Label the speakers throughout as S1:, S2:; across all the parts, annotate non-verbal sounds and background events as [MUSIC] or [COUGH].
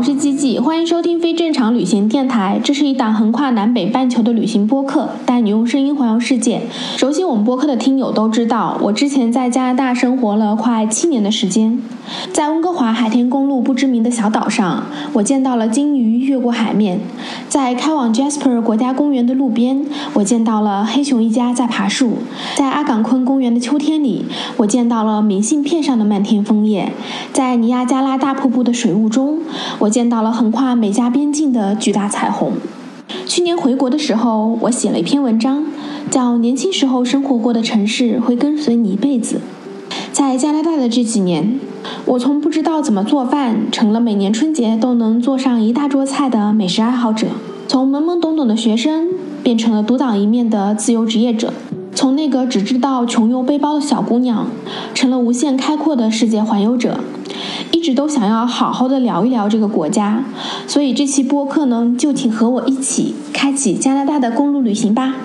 S1: 我是吉吉，欢迎收听非正常旅行电台。这是一档横跨南北半球的旅行播客，带你用声音环游世界。熟悉我们播客的听友都知道，我之前在加拿大生活了快七年的时间。在温哥华海天公路不知名的小岛上，我见到了鲸鱼越过海面；在开往 Jasper 国家公园的路边，我见到了黑熊一家在爬树；在阿岗昆公园的秋天里，我见到了明信片上的漫天枫叶；在尼亚加拉大瀑布的水雾中，我见到了横跨美加边境的巨大彩虹。去年回国的时候，我写了一篇文章，叫《年轻时候生活过的城市会跟随你一辈子》。在加拿大的这几年，我从不知道怎么做饭，成了每年春节都能做上一大桌菜的美食爱好者；从懵懵懂懂的学生，变成了独当一面的自由职业者；从那个只知道穷游背包的小姑娘，成了无限开阔的世界环游者。一直都想要好好的聊一聊这个国家，所以这期播客呢，就请和我一起开启加拿大的公路旅行吧。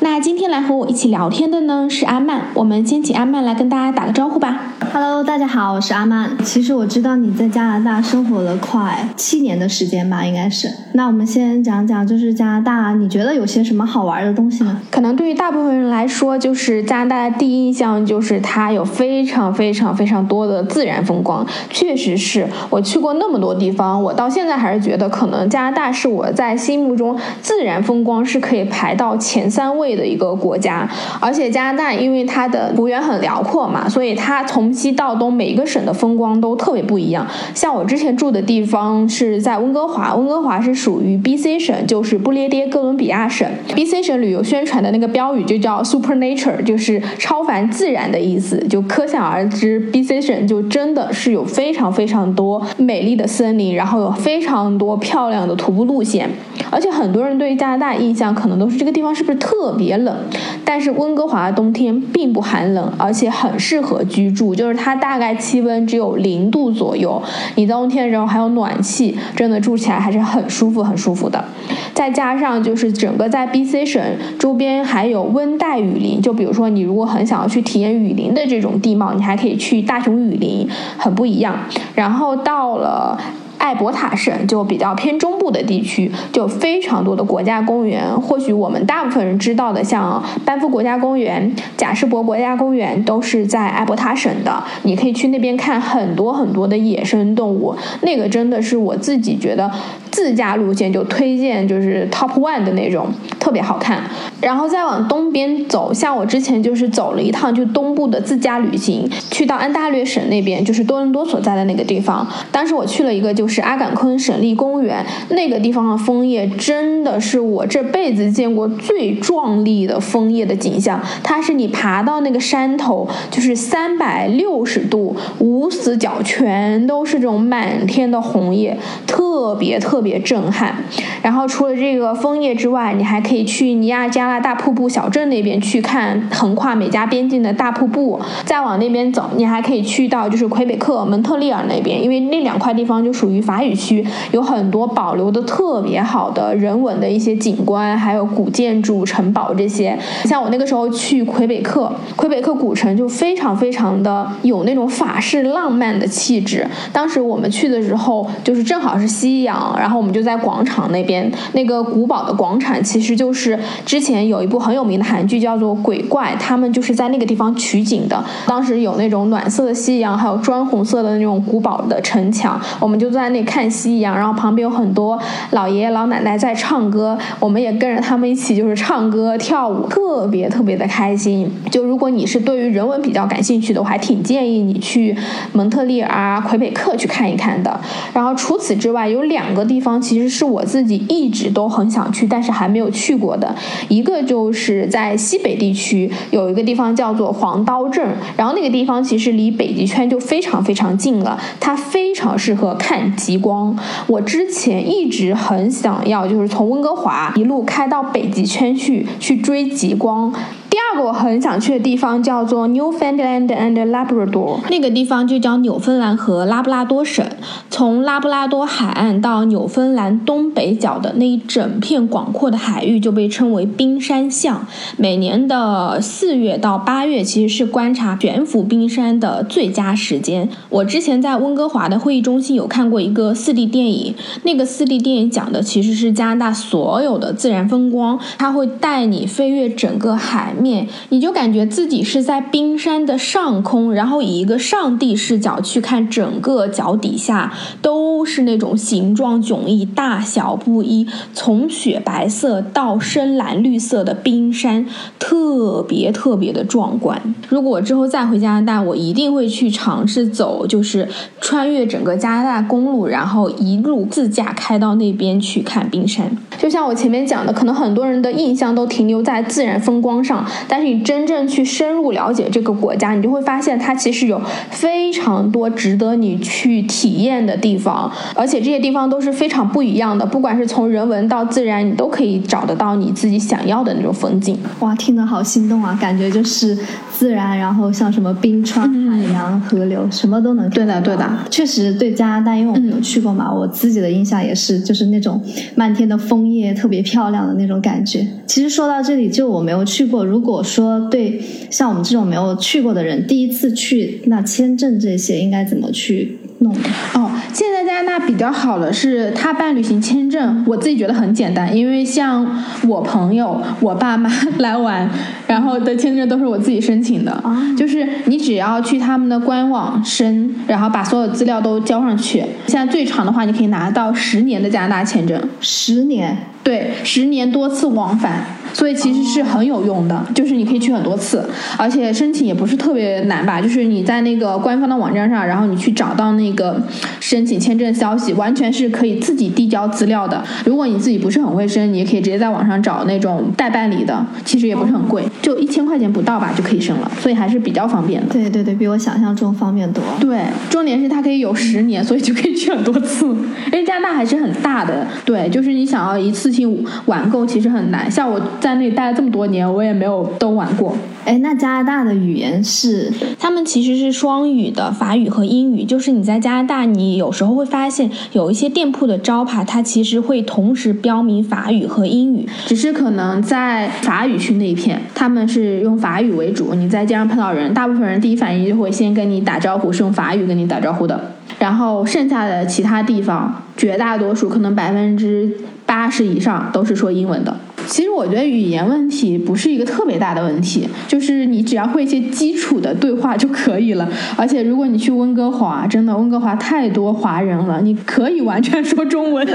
S1: 那今天来和我一起聊天的呢是阿曼，我们先请阿曼来跟大家打个招呼吧。
S2: Hello，大家好，我是阿曼。其实我知道你在加拿大生活了快七年的时间吧，应该是。那我们先讲讲，就是加拿大，你觉得有些什么好玩的东西呢？
S1: 可能对于大部分人来说，就是加拿大的第一印象就是它有非常非常非常多的自然风光。确实是我去过那么多地方，我到现在还是觉得，可能加拿大是我在心目中自然风光是可以排到前三位。的一个国家，而且加拿大因为它的幅员很辽阔嘛，所以它从西到东每一个省的风光都特别不一样。像我之前住的地方是在温哥华，温哥华是属于 B.C 省，就是不列颠哥伦比亚省。B.C 省旅游宣传的那个标语就叫 Super Nature，就是超凡自然的意思，就可想而知，B.C 省就真的是有非常非常多美丽的森林，然后有非常多漂亮的徒步路线。而且很多人对加拿大印象可能都是这个地方是不是特别冷？但是温哥华的冬天并不寒冷，而且很适合居住，就是它大概气温只有零度左右，你冬天的时候还有暖气，真的住起来还是很舒服很舒服的。再加上就是整个在 BC 省周边还有温带雨林，就比如说你如果很想要去体验雨林的这种地貌，你还可以去大熊雨林，很不一样。然后到了。艾伯塔省就比较偏中部的地区，就非常多的国家公园。或许我们大部分人知道的，像班夫国家公园、贾士伯国家公园，都是在艾伯塔省的。你可以去那边看很多很多的野生动物，那个真的是我自己觉得自驾路线就推荐，就是 top one 的那种，特别好看。然后再往东边走，像我之前就是走了一趟就东部的自驾旅行，去到安大略省那边，就是多伦多所在的那个地方。当时我去了一个就。是阿岗昆省立公园那个地方的枫叶，真的是我这辈子见过最壮丽的枫叶的景象。它是你爬到那个山头，就是三百六十度无死角，全都是这种满天的红叶，特别特别震撼。然后除了这个枫叶之外，你还可以去尼亚加拉大瀑布小镇那边去看横跨美加边境的大瀑布。再往那边走，你还可以去到就是魁北克蒙特利尔那边，因为那两块地方就属于。法语区有很多保留的特别好的人文的一些景观，还有古建筑、城堡这些。像我那个时候去魁北克，魁北克古城就非常非常的有那种法式浪漫的气质。当时我们去的时候，就是正好是夕阳，然后我们就在广场那边，那个古堡的广场，其实就是之前有一部很有名的韩剧叫做《鬼怪》，他们就是在那个地方取景的。当时有那种暖色的夕阳，还有砖红色的那种古堡的城墙，我们就在。那看夕阳，然后旁边有很多老爷爷老奶奶在唱歌，我们也跟着他们一起就是唱歌跳舞，特别特别的开心。就如果你是对于人文比较感兴趣的，我还挺建议你去蒙特利尔啊、魁北克去看一看的。然后除此之外，有两个。地方其实是我自己一直都很想去，但是还没有去过的。一个就是在西北地区有一个地方叫做黄刀镇，然后那个地方其实离北极圈就非常非常近了，它非常适合看极光。我之前一直很想要，就是从温哥华一路开到北极圈去去追极光。第第二个我很想去的地方叫做 Newfoundland and Labrador，那个地方就叫纽芬兰和拉布拉多省。从拉布拉多海岸到纽芬兰东北角的那一整片广阔的海域就被称为冰山象。每年的四月到八月其实是观察悬浮冰山的最佳时间。我之前在温哥华的会议中心有看过一个 4D 电影，那个 4D 电影讲的其实是加拿大所有的自然风光，它会带你飞越整个海。面，你就感觉自己是在冰山的上空，然后以一个上帝视角去看整个脚底下都是那种形状迥异、大小不一，从雪白色到深蓝绿色的冰山，特别特别的壮观。如果之后再回加拿大，我一定会去尝试走，就是穿越整个加拿大公路，然后一路自驾开到那边去看冰山。就像我前面讲的，可能很多人的印象都停留在自然风光上。但是你真正去深入了解这个国家，你就会发现它其实有非常多值得你去体验的地方，而且这些地方都是非常不一样的。不管是从人文到自然，你都可以找得到你自己想要的那种风景。
S2: 哇，听得好心动啊！感觉就是自然，然后像什么冰川、海洋、河流，什么都能。
S1: 对的，对的。
S2: 确实，对加拿大，因为我没有去过嘛，我自己的印象也是，就是那种漫天的枫叶，特别漂亮的那种感觉。其实说到这里，就我没有去过，如果我说对像我们这种没有去过的人，第一次去，那签证这些应该怎么去弄？
S1: 哦，现在加拿大比较好的是，他办旅行签证，我自己觉得很简单，因为像我朋友、我爸妈来玩，然后的签证都是我自己申请的，就是你只要去他们的官网申，然后把所有资料都交上去，现在最长的话，你可以拿到十年的加拿大签证，
S2: 十年。
S1: 对，十年多次往返，所以其实是很有用的。就是你可以去很多次，而且申请也不是特别难吧？就是你在那个官方的网站上，然后你去找到那个申请签证消息，完全是可以自己递交资料的。如果你自己不是很会申，你也可以直接在网上找那种代办理的，其实也不是很贵，就一千块钱不到吧就可以申了，所以还是比较方便的。
S2: 对对对，比我想象中方便多。
S1: 对，重点是它可以有十年，所以就可以去很多次。因为加拿大还是很大的，对，就是你想要一次性。玩够其实很难，像我在那里待了这么多年，我也没有都玩过。
S2: 哎，那加拿大的语言是？
S1: 他们其实是双语的，法语和英语。就是你在加拿大，你有时候会发现有一些店铺的招牌，它其实会同时标明法语和英语，只是可能在法语区那一片，他们是用法语为主。你在街上碰到人，大部分人第一反应就会先跟你打招呼，是用法语跟你打招呼的。然后剩下的其他地方，绝大多数可能百分之八十以上都是说英文的。其实我觉得语言问题不是一个特别大的问题，就是你只要会一些基础的对话就可以了。而且如果你去温哥华，真的温哥华太多华人了，你可以完全说中文。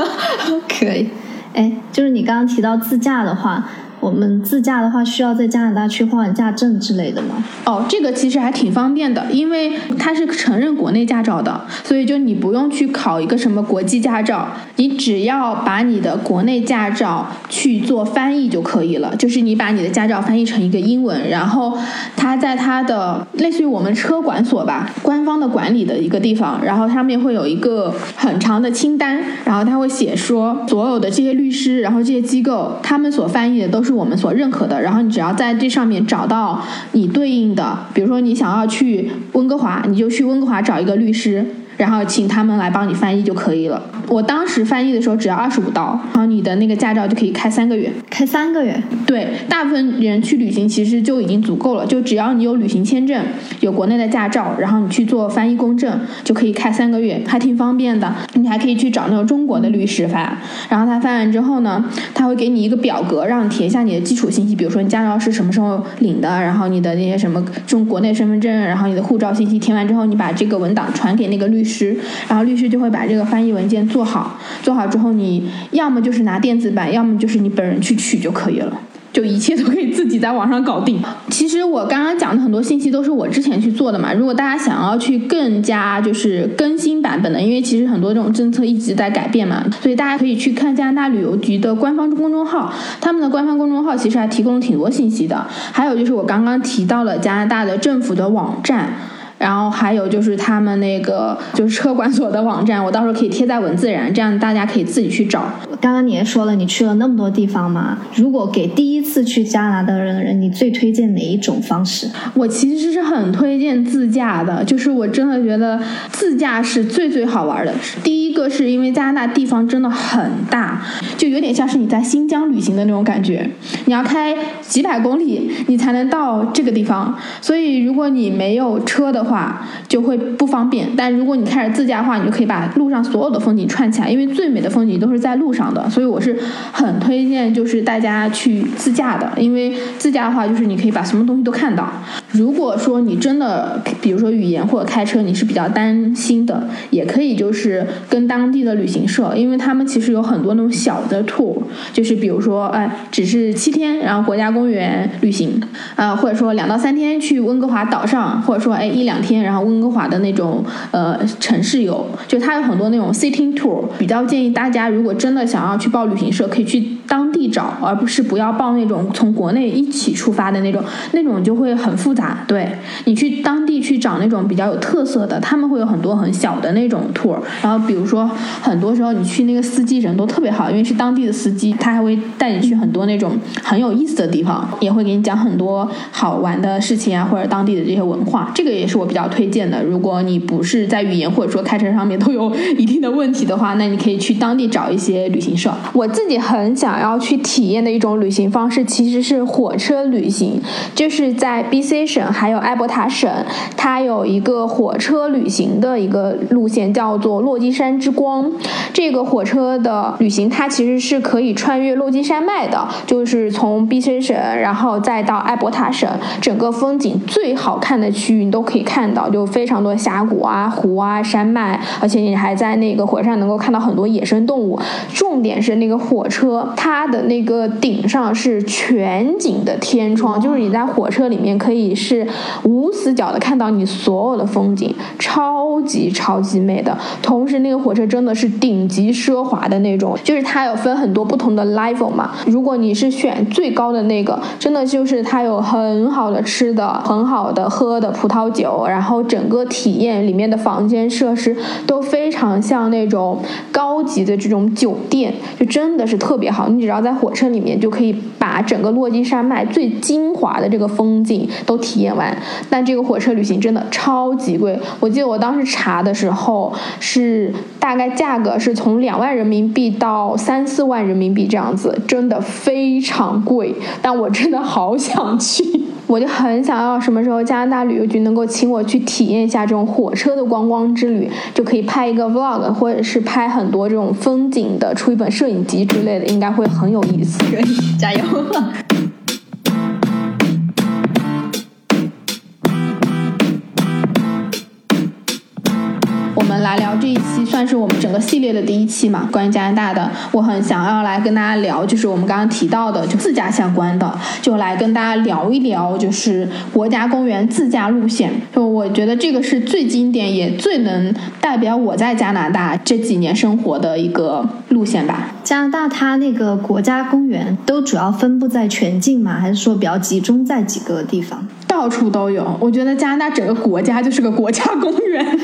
S1: [LAUGHS]
S2: 可以，哎，就是你刚刚提到自驾的话。我们自驾的话，需要在加拿大去换驾证之类的吗？
S1: 哦，这个其实还挺方便的，因为它是承认国内驾照的，所以就你不用去考一个什么国际驾照，你只要把你的国内驾照去做翻译就可以了。就是你把你的驾照翻译成一个英文，然后它在它的类似于我们车管所吧，官方的管理的一个地方，然后上面会有一个很长的清单，然后他会写说所有的这些律师，然后这些机构他们所翻译的都是。我们所认可的，然后你只要在这上面找到你对应的，比如说你想要去温哥华，你就去温哥华找一个律师。然后请他们来帮你翻译就可以了。我当时翻译的时候只要二十五刀，然后你的那个驾照就可以开三个月。
S2: 开三个月？
S1: 对，大部分人去旅行其实就已经足够了，就只要你有旅行签证，有国内的驾照，然后你去做翻译公证就可以开三个月，还挺方便的。你还可以去找那种中国的律师翻，然后他翻完之后呢，他会给你一个表格，让你填一下你的基础信息，比如说你驾照是什么时候领的，然后你的那些什么中国内身份证，然后你的护照信息填完之后，你把这个文档传给那个律。律师，然后律师就会把这个翻译文件做好，做好之后，你要么就是拿电子版，要么就是你本人去取就可以了。就一切都可以自己在网上搞定。其实我刚刚讲的很多信息都是我之前去做的嘛。如果大家想要去更加就是更新版本的，因为其实很多这种政策一直在改变嘛，所以大家可以去看加拿大旅游局的官方公众号，他们的官方公众号其实还提供了挺多信息的。还有就是我刚刚提到了加拿大的政府的网站。然后还有就是他们那个就是车管所的网站，我到时候可以贴在文字栏，这样大家可以自己去找。
S2: 刚刚你也说了，你去了那么多地方嘛，如果给第一次去加拿大的人，你最推荐哪一种方式？
S1: 我其实是很推荐自驾的，就是我真的觉得自驾是最最好玩的。第一个是因为加拿大地方真的很大，就有点像是你在新疆旅行的那种感觉，你要开几百公里你才能到这个地方，所以如果你没有车的话就会不方便。但如果你开始自驾的话，你就可以把路上所有的风景串起来，因为最美的风景都是在路上的。所以我是很推荐，就是大家去自驾的，因为自驾的话，就是你可以把什么东西都看到。如果说你真的，比如说语言或者开车，你是比较担心的，也可以就是跟当地的旅行社，因为他们其实有很多那种小的 tour，就是比如说，哎，只是七天，然后国家公园旅行，呃，或者说两到三天去温哥华岛上，或者说哎一两两天，然后温哥华的那种呃城市游，就它有很多那种 city tour，比较建议大家如果真的想要去报旅行社，可以去当地找，而不是不要报那种从国内一起出发的那种，那种就会很复杂。对你去当地去找那种比较有特色的，他们会有很多很小的那种 tour，然后比如说很多时候你去那个司机人都特别好，因为是当地的司机，他还会带你去很多那种很有意思的地方，也会给你讲很多好玩的事情啊，或者当地的这些文化，这个也是我比较推荐的。如果你不是在语言或者说开车上面都有一定的问题的话，那你可以去当地找一些旅行社。我自己很想要去体验的一种旅行方式，其实是火车旅行，就是在 BC 省还有艾伯塔省，它有一个火车旅行的一个路线，叫做落基山之光。这个火车的旅行，它其实是可以穿越落基山脉的，就是从 BC 省，然后再到艾伯塔省，整个风景最好看的区域你都可以看看到，就非常多峡谷啊、湖啊、山脉，而且你还在那个火车能够看到很多野生动物。重点是那个火车，它的那个顶上是全景的天窗，就是你在火车里面可以是无死角的看到你所有的风景，超级超级美的。同时，那个火车真的是顶级奢华的那种，就是它有分很多不同的 level 嘛。如果你是选最高的那个，真的就是它有很好的吃的、很好的喝的葡萄酒，然后整个体验里面的房间设施都非常像那种高级的这种酒店，就真的是特别好。你只要在火车里面就可以把整个落基山脉最精华的这个风景都体验完。但这个火车旅行真的超级贵，我记得我当时查的时候是大概价格是从两万人民币到三四万人民币这样子，真的非常贵。但我真的好想去，我就很想要什么时候加拿大旅游局能够请我去体验一下这种火车的观光之旅，就可以拍一个 vlog，或者是拍很多这种风景的，出一本摄影集之类的，应该会很有意思。
S2: 可以加油！
S1: 来聊这一期，算是我们整个系列的第一期嘛，关于加拿大的。我很想要来跟大家聊，就是我们刚刚提到的，就自驾相关的，就来跟大家聊一聊，就是国家公园自驾路线。就我觉得这个是最经典，也最能代表我在加拿大这几年生活的一个路线吧。
S2: 加拿大它那个国家公园都主要分布在全境嘛？还是说比较集中在几个地方？
S1: 到处都有。我觉得加拿大整个国家就是个国家公园。[LAUGHS]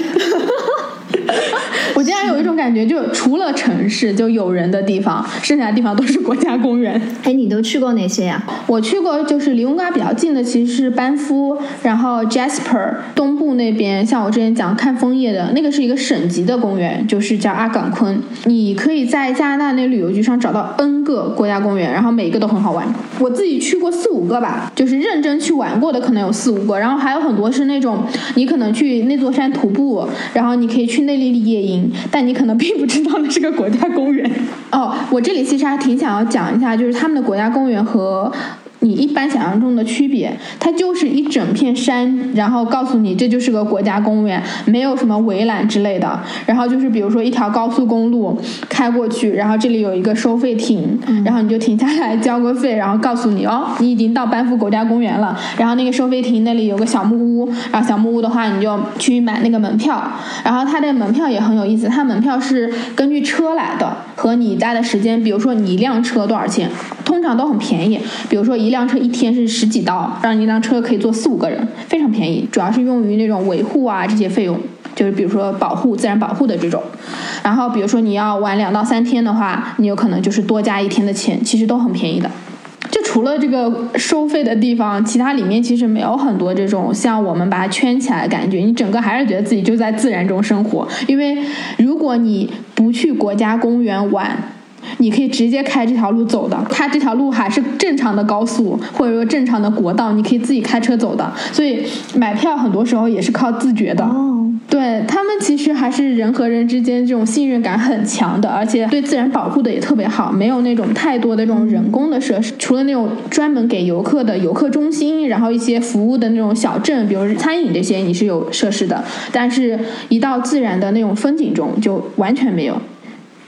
S1: 我竟然有一种感觉，就除了城市就有人的地方，剩下的地方都是国家公园。[LAUGHS]
S2: 哎，你都去过哪些呀？
S1: 我去过，就是离温哥华比较近的，其实是班夫，然后 Jasper 东部那边，像我之前讲看枫叶的那个是一个省级的公园，就是叫阿岗昆。你可以在加拿大那旅游局上找到 N 个国家公园，然后每一个都很好玩。我自己去过四五个吧，就是认真去玩过的可能有四五个，然后还有很多是那种你可能去那座山徒步，然后你可以去那里里野营，但你可能并不知道那是个国家公园。哦，我这里其实还挺想要讲一下，就是他们的国家公园和。你一般想象中的区别，它就是一整片山，然后告诉你这就是个国家公园，没有什么围栏之类的。然后就是比如说一条高速公路开过去，然后这里有一个收费亭，然后你就停下来交个费，然后告诉你哦，你已经到班夫国家公园了。然后那个收费亭那里有个小木屋，然后小木屋的话你就去买那个门票。然后它的门票也很有意思，它门票是根据车来的，和你待的时间，比如说你一辆车多少钱，通常都很便宜。比如说一一辆车一天是十几刀，让一辆车可以坐四五个人，非常便宜。主要是用于那种维护啊这些费用，就是比如说保护自然保护的这种。然后比如说你要玩两到三天的话，你有可能就是多加一天的钱，其实都很便宜的。就除了这个收费的地方，其他里面其实没有很多这种像我们把它圈起来的感觉。你整个还是觉得自己就在自然中生活，因为如果你不去国家公园玩。你可以直接开这条路走的，它这条路还是正常的高速，或者说正常的国道，你可以自己开车走的。所以买票很多时候也是靠自觉的。
S2: 哦，
S1: 对他们其实还是人和人之间这种信任感很强的，而且对自然保护的也特别好，没有那种太多的这种人工的设施。除了那种专门给游客的游客中心，然后一些服务的那种小镇，比如餐饮这些，你是有设施的，但是一到自然的那种风景中，就完全没有。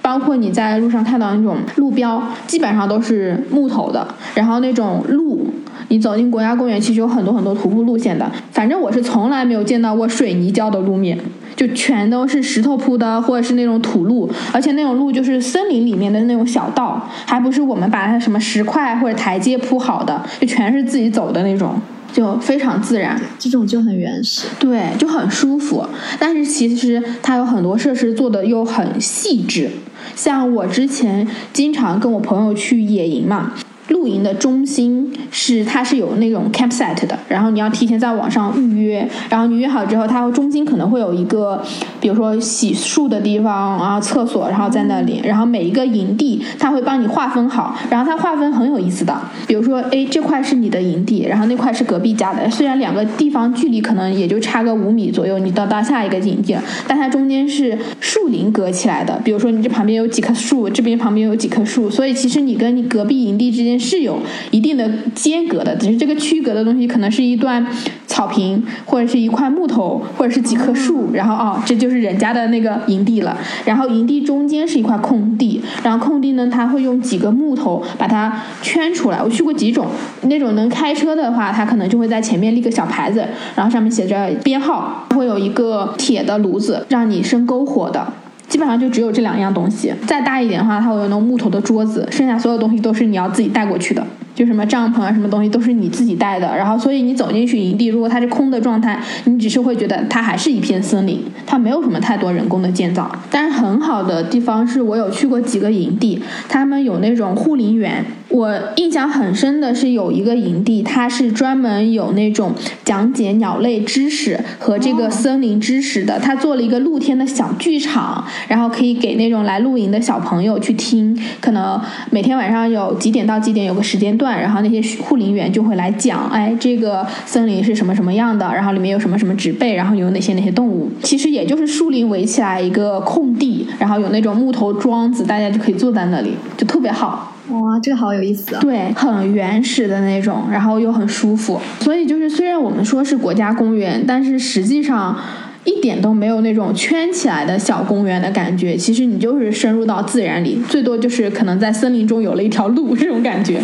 S1: 包括你在路上看到那种路标，基本上都是木头的。然后那种路，你走进国家公园，其实有很多很多徒步路线的。反正我是从来没有见到过水泥浇的路面，就全都是石头铺的，或者是那种土路。而且那种路就是森林里面的那种小道，还不是我们把它什么石块或者台阶铺好的，就全是自己走的那种。就非常自然，
S2: 这种就很原始，
S1: 对，就很舒服。但是其实它有很多设施做的又很细致，像我之前经常跟我朋友去野营嘛。露营的中心是它是有那种 campsite 的，然后你要提前在网上预约，然后你约好之后，它中心可能会有一个，比如说洗漱的地方啊，厕所，然后在那里，然后每一个营地它会帮你划分好，然后它划分很有意思的，比如说，哎，这块是你的营地，然后那块是隔壁家的，虽然两个地方距离可能也就差个五米左右，你到到下一个营地了，但它中间是树林隔起来的，比如说你这旁边有几棵树，这边旁边有几棵树，所以其实你跟你隔壁营地之间。是有一定的间隔的，只是这个区隔的东西可能是一段草坪，或者是一块木头，或者是几棵树，然后哦，这就是人家的那个营地了。然后营地中间是一块空地，然后空地呢，他会用几个木头把它圈出来。我去过几种，那种能开车的话，他可能就会在前面立个小牌子，然后上面写着编号，会有一个铁的炉子让你生篝火的。基本上就只有这两样东西，再大一点的话，它会有那种木头的桌子，剩下所有东西都是你要自己带过去的。就什么帐篷啊，什么东西都是你自己带的。然后，所以你走进去营地，如果它是空的状态，你只是会觉得它还是一片森林，它没有什么太多人工的建造。但是很好的地方是我有去过几个营地，他们有那种护林员。我印象很深的是有一个营地，它是专门有那种讲解鸟类知识和这个森林知识的。他做了一个露天的小剧场，然后可以给那种来露营的小朋友去听。可能每天晚上有几点到几点有个时间。段，然后那些护林员就会来讲，哎，这个森林是什么什么样的，然后里面有什么什么植被，然后有哪些哪些动物。其实也就是树林围起来一个空地，然后有那种木头桩子，大家就可以坐在那里，就特别好。
S2: 哇，这个好有意思啊！
S1: 对，很原始的那种，然后又很舒服。所以就是虽然我们说是国家公园，但是实际上。一点都没有那种圈起来的小公园的感觉，其实你就是深入到自然里，最多就是可能在森林中有了一条路这种感觉。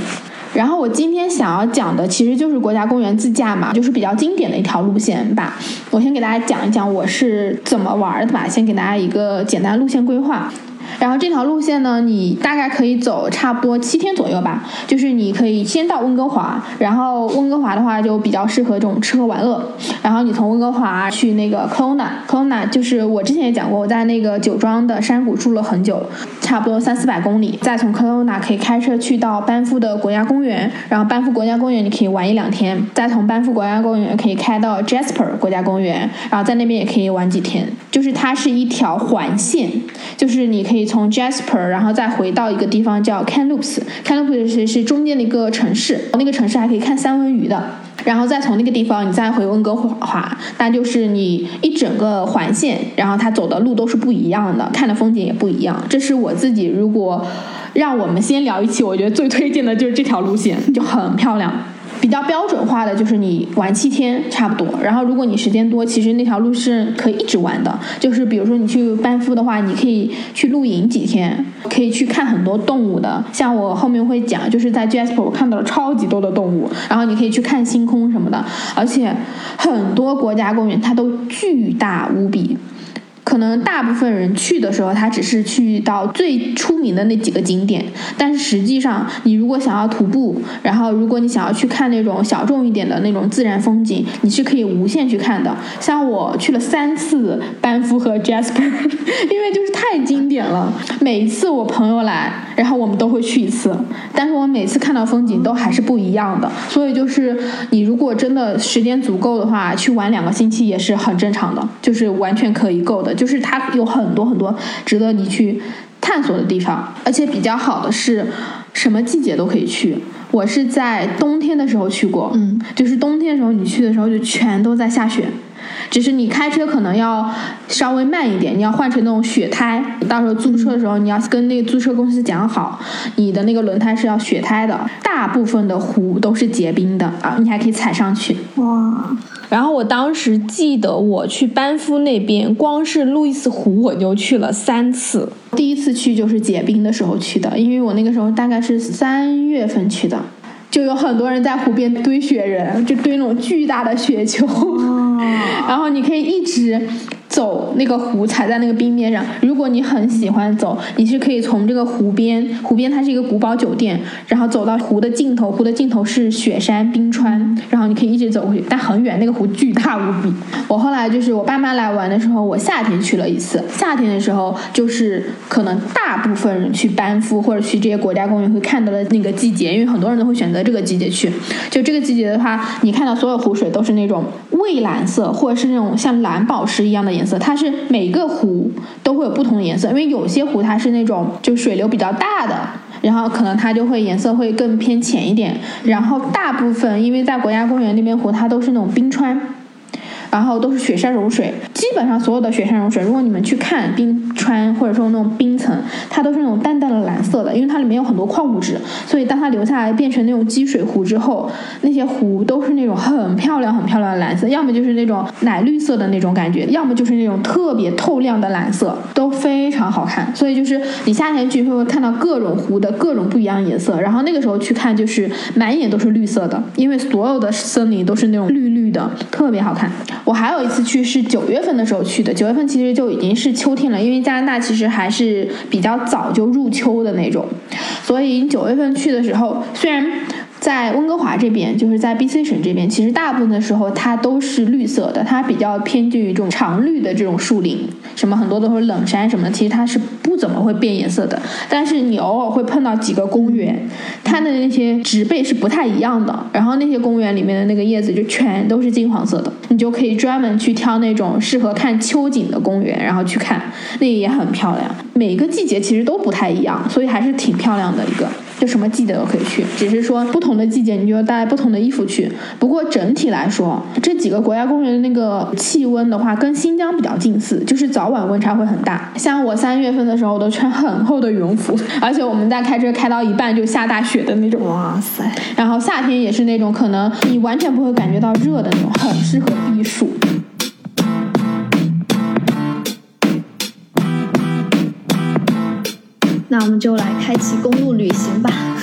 S1: 然后我今天想要讲的其实就是国家公园自驾嘛，就是比较经典的一条路线吧。我先给大家讲一讲我是怎么玩的吧，先给大家一个简单路线规划。然后这条路线呢，你大概可以走差不多七天左右吧。就是你可以先到温哥华，然后温哥华的话就比较适合这种吃喝玩乐。然后你从温哥华去那个 k o n a k o n a 就是我之前也讲过，我在那个酒庄的山谷住了很久，差不多三四百公里。再从 k o n a 可以开车去到班夫的国家公园，然后班夫国家公园你可以玩一两天。再从班夫国家公园可以开到 Jasper 国家公园，然后在那边也可以玩几天。就是它是一条环线，就是你可以。从 Jasper，然后再回到一个地方叫 Kamloops，Kamloops 是是中间的一个城市，那个城市还可以看三文鱼的。然后再从那个地方你再回温哥华，那就是你一整个环线，然后它走的路都是不一样的，看的风景也不一样。这是我自己如果让我们先聊一期，我觉得最推荐的就是这条路线，就很漂亮。比较标准化的就是你玩七天差不多，然后如果你时间多，其实那条路是可以一直玩的。就是比如说你去班夫的话，你可以去露营几天，可以去看很多动物的。像我后面会讲，就是在 Jasper 我看到了超级多的动物，然后你可以去看星空什么的，而且很多国家公园它都巨大无比。可能大部分人去的时候，他只是去到最出名的那几个景点，但是实际上，你如果想要徒步，然后如果你想要去看那种小众一点的那种自然风景，你是可以无限去看的。像我去了三次班夫和 Jasper，[LAUGHS] 因为就是太经典了。每一次我朋友来，然后我们都会去一次，但是我每次看到风景都还是不一样的。所以就是你如果真的时间足够的话，去玩两个星期也是很正常的，就是完全可以够的。就是它有很多很多值得你去探索的地方，而且比较好的是，什么季节都可以去。我是在冬天的时候去过，
S2: 嗯，
S1: 就是冬天的时候你去的时候就全都在下雪。只是你开车可能要稍微慢一点，你要换成那种雪胎。到时候租车的时候，你要跟那个租车公司讲好，你的那个轮胎是要雪胎的。大部分的湖都是结冰的啊，你还可以踩上去。
S2: 哇！
S1: 然后我当时记得我去班夫那边，光是路易斯湖我就去了三次。第一次去就是结冰的时候去的，因为我那个时候大概是三月份去的。就有很多人在湖边堆雪人，就堆那种巨大的雪球，[LAUGHS] 然后你可以一直。走那个湖，踩在那个冰面上。如果你很喜欢走，你是可以从这个湖边，湖边它是一个古堡酒店，然后走到湖的尽头，湖的尽头是雪山冰川，然后你可以一直走过去，但很远，那个湖巨大无比。我后来就是我爸妈来玩的时候，我夏天去了一次。夏天的时候，就是可能大部分人去班夫或者去这些国家公园会看到的那个季节，因为很多人都会选择这个季节去。就这个季节的话，你看到所有湖水都是那种蔚蓝色，或者是那种像蓝宝石一样的颜色。它是每个湖都会有不同的颜色，因为有些湖它是那种就水流比较大的，然后可能它就会颜色会更偏浅一点。然后大部分因为在国家公园那边湖它都是那种冰川。然后都是雪山融水，基本上所有的雪山融水，如果你们去看冰川或者说那种冰层，它都是那种淡淡的蓝色的，因为它里面有很多矿物质，所以当它流下来变成那种积水湖之后，那些湖都是那种很漂亮很漂亮的蓝色，要么就是那种奶绿色的那种感觉，要么就是那种特别透亮的蓝色，都非常好看。所以就是你夏天去会看到各种湖的各种不一样颜色，然后那个时候去看就是满眼都是绿色的，因为所有的森林都是那种绿绿的，特别好看。我还有一次去是九月份的时候去的，九月份其实就已经是秋天了，因为加拿大其实还是比较早就入秋的那种，所以九月份去的时候，虽然。在温哥华这边，就是在 BC 省这边，其实大部分的时候它都是绿色的，它比较偏近于这种常绿的这种树林，什么很多都是冷杉什么的，其实它是不怎么会变颜色的。但是你偶尔会碰到几个公园，它的那些植被是不太一样的，然后那些公园里面的那个叶子就全都是金黄色的，你就可以专门去挑那种适合看秋景的公园，然后去看，那也很漂亮。每个季节其实都不太一样，所以还是挺漂亮的一个。就什么季节都可以去，只是说不同的季节你就要带不同的衣服去。不过整体来说，这几个国家公园的那个气温的话，跟新疆比较近似，就是早晚温差会很大。像我三月份的时候我都穿很厚的羽绒服，而且我们在开车开到一半就下大雪的那种。
S2: 哇塞！
S1: 然后夏天也是那种可能你完全不会感觉到热的那种，很适合避暑。
S2: 那我们就来开启公路旅行吧。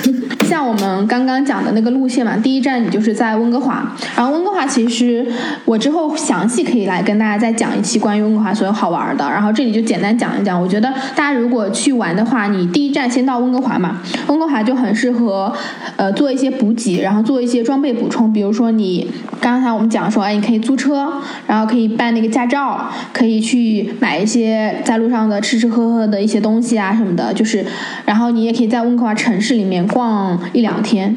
S1: 像我们刚刚讲的那个路线嘛，第一站你就是在温哥华。然后温哥华其实我之后详细可以来跟大家再讲一期关于温哥华所有好玩的。然后这里就简单讲一讲。我觉得大家如果去玩的话，你第一站先到温哥华嘛。温哥华就很适合呃做一些补给，然后做一些装备补充。比如说你刚才我们讲说，哎，你可以租车，然后可以办那个驾照，可以去买一些在路上的吃吃喝喝的一些东西啊什么的。就是，然后你也可以在温哥华城市里面逛。一两天，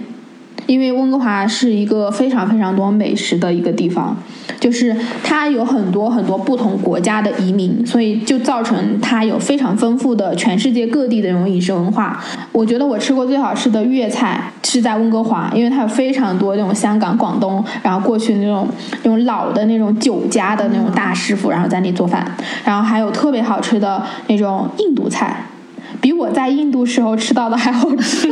S1: 因为温哥华是一个非常非常多美食的一个地方，就是它有很多很多不同国家的移民，所以就造成它有非常丰富的全世界各地的那种饮食文化。我觉得我吃过最好吃的粤菜是在温哥华，因为它有非常多那种香港、广东，然后过去那种那种老的那种酒家的那种大师傅，然后在那做饭，然后还有特别好吃的那种印度菜。比我在印度时候吃到的还好吃。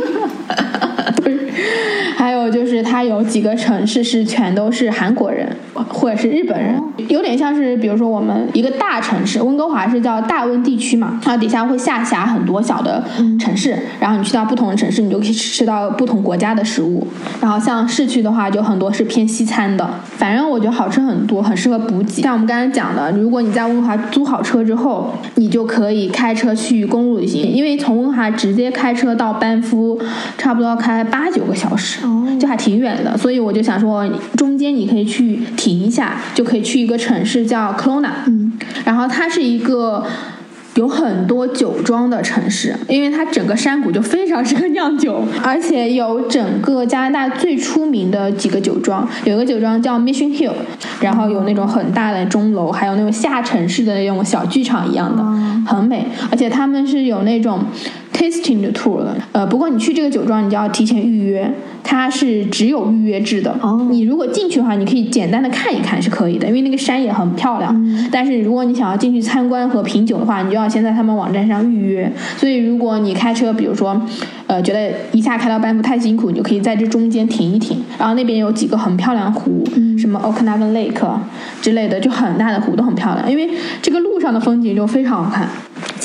S1: 对 [LAUGHS] 还有就是它有几个城市是全都是韩国人或者是日本人，有点像是比如说我们一个大城市，温哥华是叫大温地区嘛，然后底下会下辖很多小的城市，然后你去到不同的城市，你就可以吃到不同国家的食物。然后像市区的话，就很多是偏西餐的，反正我觉得好吃很多，很适合补给。像我们刚才讲的，如果你在温哥华租好车之后，你就可以开车去公路旅行，因为从温哥华直接开车到班夫，差不多要开八九个小时。就还挺远的，所以我就想说，中间你可以去停一下，就可以去一个城市叫克罗纳，嗯，然后它是一个有很多酒庄的城市，因为它整个山谷就非常 [LAUGHS] 适合酿酒，而且有整个加拿大最出名的几个酒庄，有一个酒庄叫 Mission Hill，然后有那种很大的钟楼，还有那种下沉式的那种小剧场一样的，很美，而且他们是有那种。Tasting 的 tour 了，呃，不过你去这个酒庄，你就要提前预约，它是只有预约制的。哦，你如果进去的话，你可以简单的看一看是可以的，因为那个山也很漂亮。嗯，但是如果你想要进去参观和品酒的话，你就要先在他们网站上预约。所以如果你开车，比如说，呃，觉得一下开到班夫太辛苦，你就可以在这中间停一停。然后那边有几个很漂亮的湖，什么 Okanagan Lake 之类的，就很大的湖都很漂亮。因为这个路上的风景就非常好看。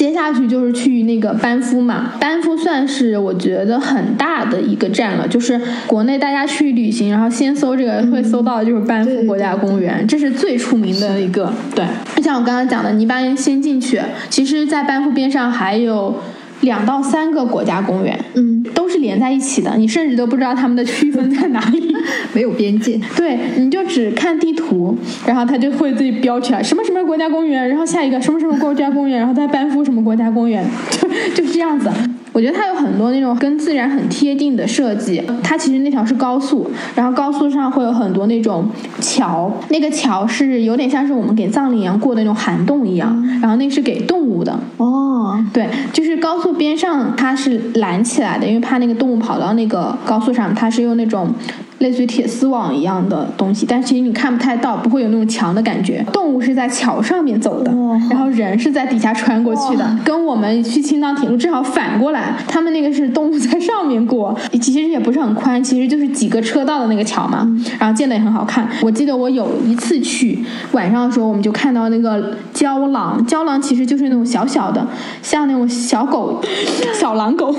S1: 接下去就是去那个班夫嘛，班夫算是我觉得很大的一个站了，就是国内大家去旅行，然后先搜这个会搜到的就是班夫国家公园，这是最出名的一个。对，就像我刚刚讲的，你一般先进去，其实，在班夫边上还有。两到三个国家公园，嗯，都是连在一起的，你甚至都不知道它们的区分在哪里，[LAUGHS]
S2: 没有边界。[LAUGHS]
S1: 对，你就只看地图，然后它就会自己标起来什么什么国家公园，然后下一个什么什么国家公园，然后再班夫什么国家公园，就就是这样子。我觉得它有很多那种跟自然很贴近的设计。它其实那条是高速，然后高速上会有很多那种桥，那个桥是有点像是我们给藏羚羊过的那种涵洞一样，然后那是给动物的。哦，对，就是高速边上它是拦起来的，因为怕那个动物跑到那个高速上，它是用那种。类似于铁丝网一样的东西，但其实你看不太到，不会有那种墙的感觉。动物是在桥上面走的，然后人是在底下穿过去的，跟我们去青藏铁路正好反过来。他们那个是动物在上面过，其实也不是很宽，其实就是几个车道的那个桥嘛。然后建的也很好看。我记得我有一次去晚上的时候，我们就看到那个郊狼，郊狼其实就是那种小小的，像那种小狗、小狼狗，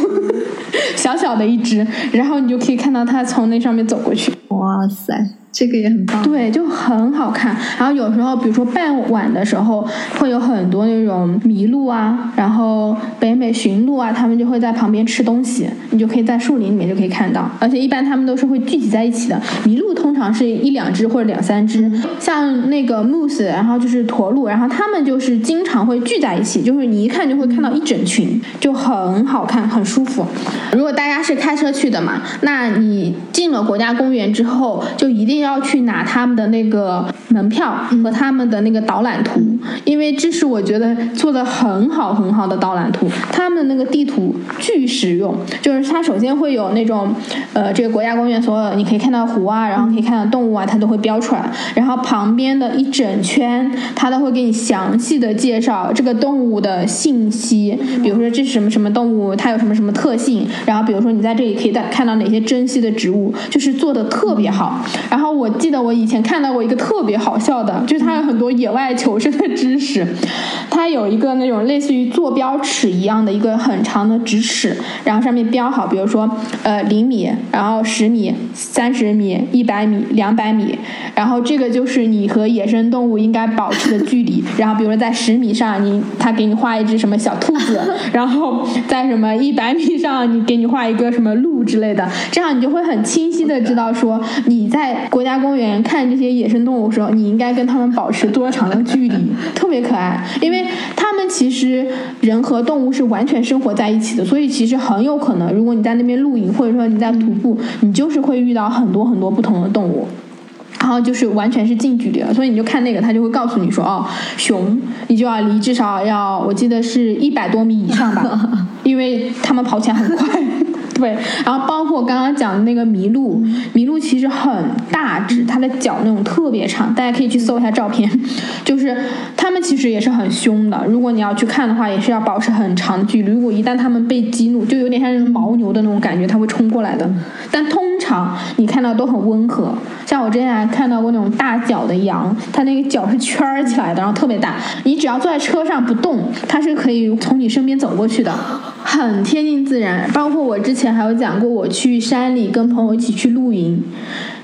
S1: [LAUGHS] 小小的一只，然后你就可以看到它从那上面走过。
S2: 哇塞！这个也很棒，
S1: 对，就很好看。然后有时候，比如说傍晚的时候，会有很多那种麋鹿啊，然后北美驯鹿啊，他们就会在旁边吃东西，你就可以在树林里面就可以看到。而且一般他们都是会聚集在一起的。麋鹿通常是一两只或者两三只，像那个 moose，然后就是驼鹿，然后他们就是经常会聚在一起，就是你一看就会看到一整群，就很好看，很舒服。如果大家是开车去的嘛，那你进了国家公园之后，就一定。要去拿他们的那个门票和他们的那个导览图，因为这是我觉得做的很好很好的导览图。他们那个地图巨实用，就是它首先会有那种，呃，这个国家公园所有你可以看到湖啊，然后可以看到动物啊，它都会标出来。然后旁边的一整圈，它都会给你详细的介绍这个动物的信息，比如说这是什么什么动物，它有什么什么特性。然后比如说你在这里可以看看到哪些珍稀的植物，就是做的特别好。然后。我记得我以前看到过一个特别好笑的，就是它有很多野外求生的知识。它有一个那种类似于坐标尺一样的一个很长的直尺，然后上面标好，比如说呃厘米，然后十米、三十米、一百米、两百米，然后这个就是你和野生动物应该保持的距离。然后比如说在十米上，你他给你画一只什么小兔子，然后在什么一百米上，你给你画一个什么鹿之类的，这样你就会很清晰的知道说你在国。家公园看这些野生动物的时候，你应该跟他们保持多长的距离？特别可爱，因为他们其实人和动物是完全生活在一起的，所以其实很有可能，如果你在那边露营，或者说你在徒步，你就是会遇到很多很多不同的动物，然后就是完全是近距离的，所以你就看那个，他就会告诉你说，哦，熊，你就要离至少要，我记得是一百多米以上吧，[LAUGHS] 因为他们跑起来很快。[LAUGHS] 对，然后包括刚刚讲的那个麋鹿，麋鹿其实很大只，它的脚那种特别长，大家可以去搜一下照片，[LAUGHS] 就是它们其实也是很凶的。如果你要去看的话，也是要保持很长的距离。如果一旦它们被激怒，就有点像那种牦牛的那种感觉，它会冲过来的。但通常你看到都很温和，像我之前还看到过那种大脚的羊，它那个脚是圈儿起来的，然后特别大。你只要坐在车上不动，它是可以从你身边走过去的。很贴近自然，包括我之前前还有讲过，我去山里跟朋友一起去露营，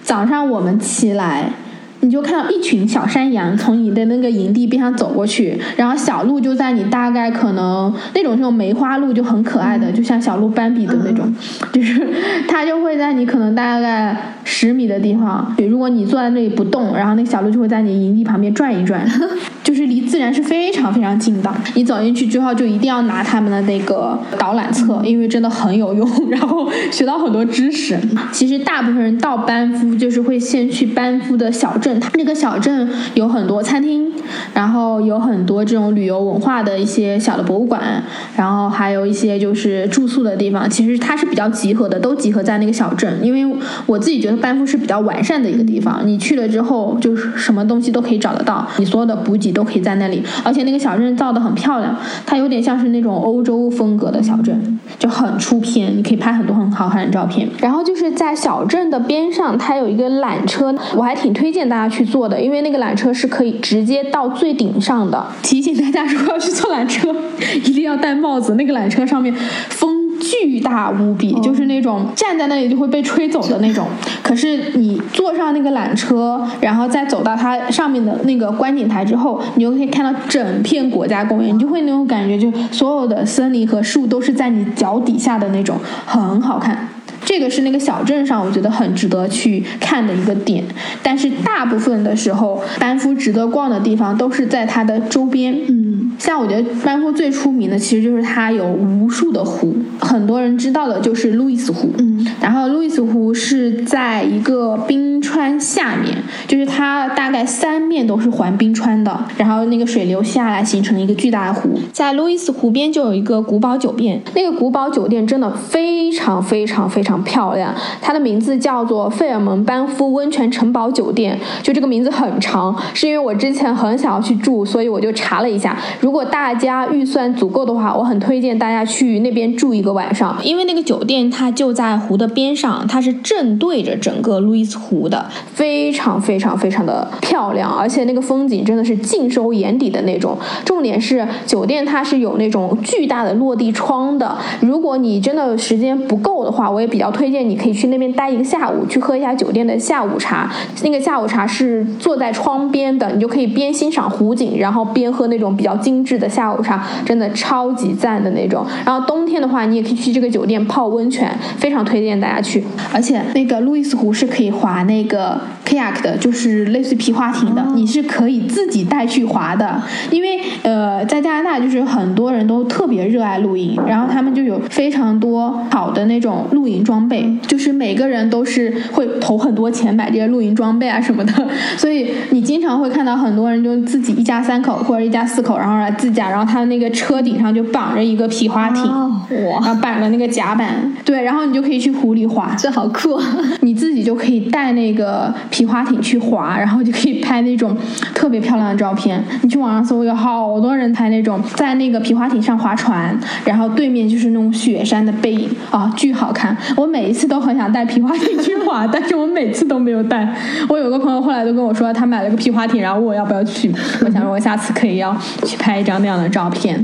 S1: 早上我们起来。你就看到一群小山羊从你的那个营地边上走过去，然后小鹿就在你大概可能那种这种梅花鹿就很可爱的，就像小鹿斑比的那种，[LAUGHS] 就是它就会在你可能大概十米的地方，如果你坐在那里不动，然后那小鹿就会在你营地旁边转一转，[LAUGHS] 就是离自然是非常非常近的。你走进去之后就一定要拿他们的那个导览册，因为真的很有用，然后学到很多知识。其实大部分人到班夫就是会先去班夫的小镇。它那个小镇有很多餐厅，然后有很多这种旅游文化的一些小的博物馆，然后还有一些就是住宿的地方。其实它是比较集合的，都集合在那个小镇。因为我自己觉得班夫是比较完善的一个地方，你去了之后就是什么东西都可以找得到，你所有的补给都可以在那里。而且那个小镇造的很漂亮，它有点像是那种欧洲风格的小镇，就很出片，你可以拍很多很好看的照片。然后就是在小镇的边上，它有一个缆车，我还挺推荐大家。去坐的，因为那个缆车是可以直接到最顶上的。提醒大家，如果要去坐缆车，[LAUGHS] 一定要戴帽子。那个缆车上面风巨大无比，就是那种站在那里就会被吹走的那种。可是你坐上那个缆车，然后再走到它上面的那个观景台之后，你就可以看到整片国家公园，你就会那种感觉，就所有的森林和树都是在你脚底下的那种，很好看。这个是那个小镇上，我觉得很值得去看的一个点。但是大部分的时候，班夫值得逛的地方都是在它的周边。嗯，像我觉得班夫最出名的其实就是它有无数的湖，很多人知道的就是路易斯湖。嗯，然后路易斯湖是在一个冰川下面，就是它大概三面都是环冰川的，然后那个水流下来形成了一个巨大的湖。在路易斯湖边就有一个古堡酒店，那个古堡酒店真的非常非常非常。非常漂亮，它的名字叫做费尔蒙班夫温泉城堡酒店。就这个名字很长，是因为我之前很想要去住，所以我就查了一下。如果大家预算足够的话，我很推荐大家去那边住一个晚上，因为那个酒店它就在湖的边上，它是正对着整个路易斯湖的，非常非常非常的漂亮，而且那个风景真的是尽收眼底的那种。重点是酒店它是有那种巨大的落地窗的，如果你真的时间不够的话，我也比。比较推荐你可以去那边待一个下午，去喝一下酒店的下午茶。那个下午茶是坐在窗边的，你就可以边欣赏湖景，然后边喝那种比较精致的下午茶，真的超级赞的那种。然后冬天的话，你也可以去这个酒店泡温泉，非常推荐大家去。而且那个路易斯湖是可以划那个 kayak 的，就是类似于皮划艇的，你是可以自己带去划的。因为呃，在加拿大就是很多人都特别热爱露营，然后他们就有非常多好的那种露营。装备就是每个人都是会投很多钱买这些露营装备啊什么的，[LAUGHS] 所以你经常会看到很多人就自己一家三口或者一家四口，然后来自驾，然后他的那个车顶上就绑着一个皮划艇，哇，然后绑着那个甲板，对，然后你就可以去湖里划，
S2: 这好酷！[LAUGHS]
S1: 你自己就可以带那个皮划艇去划，然后就可以拍那种特别漂亮的照片。你去网上搜，有好多人拍那种在那个皮划艇上划船，然后对面就是那种雪山的背影啊，巨好看。我每一次都很想带皮划艇去滑，但是我每次都没有带。我有个朋友后来都跟我说，他买了个皮划艇，然后问我要不要去。我想说，我下次可以要去拍一张那样的照片。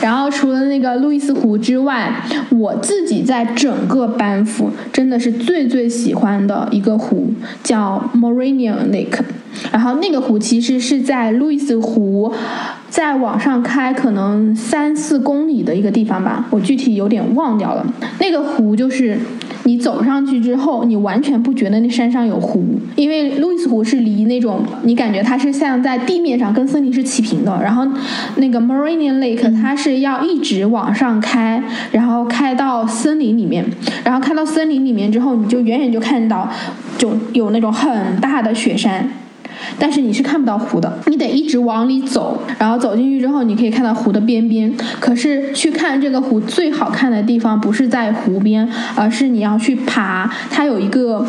S1: 然后除了那个路易斯湖之外，我自己在整个班夫真的是最最喜欢的一个湖叫 Morinian Lake。然后那个湖其实是在路易斯湖再往上开可能三四公里的一个地方吧，我具体有点忘掉了。那个湖就是你走上去之后，你完全不觉得那山上有湖，因为路易斯湖是离那种你感觉它是像在地面上跟森林是齐平的。然后那个 Marinian Lake 它是要一直往上开，然后开到森林里面，然后开到森林里面之后，你就远远就看到就有那种很大的雪山。但是你是看不到湖的，你得一直往里走，然后走进去之后，你可以看到湖的边边。可是去看这个湖最好看的地方不是在湖边，而是你要去爬，它有一个。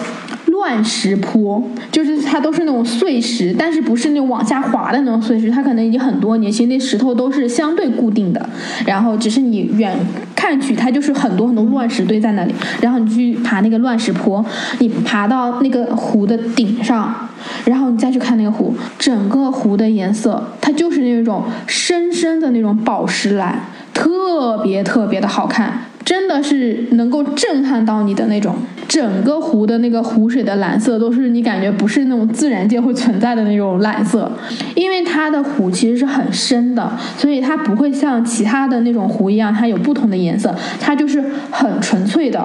S1: 乱石坡就是它都是那种碎石，但是不是那种往下滑的那种碎石，它可能已经很多年，其实那石头都是相对固定的，然后只是你远看去，它就是很多很多乱石堆在那里，然后你去爬那个乱石坡，你爬到那个湖的顶上，然后你再去看那个湖，整个湖的颜色，它就是那种深深的那种宝石蓝，特别特别的好看。真的是能够震撼到你的那种，整个湖的那个湖水的蓝色都是你感觉不是那种自然界会存在的那种蓝色，因为它的湖其实是很深的，所以它不会像其他的那种湖一样，它有不同的颜色，它就是很纯粹的。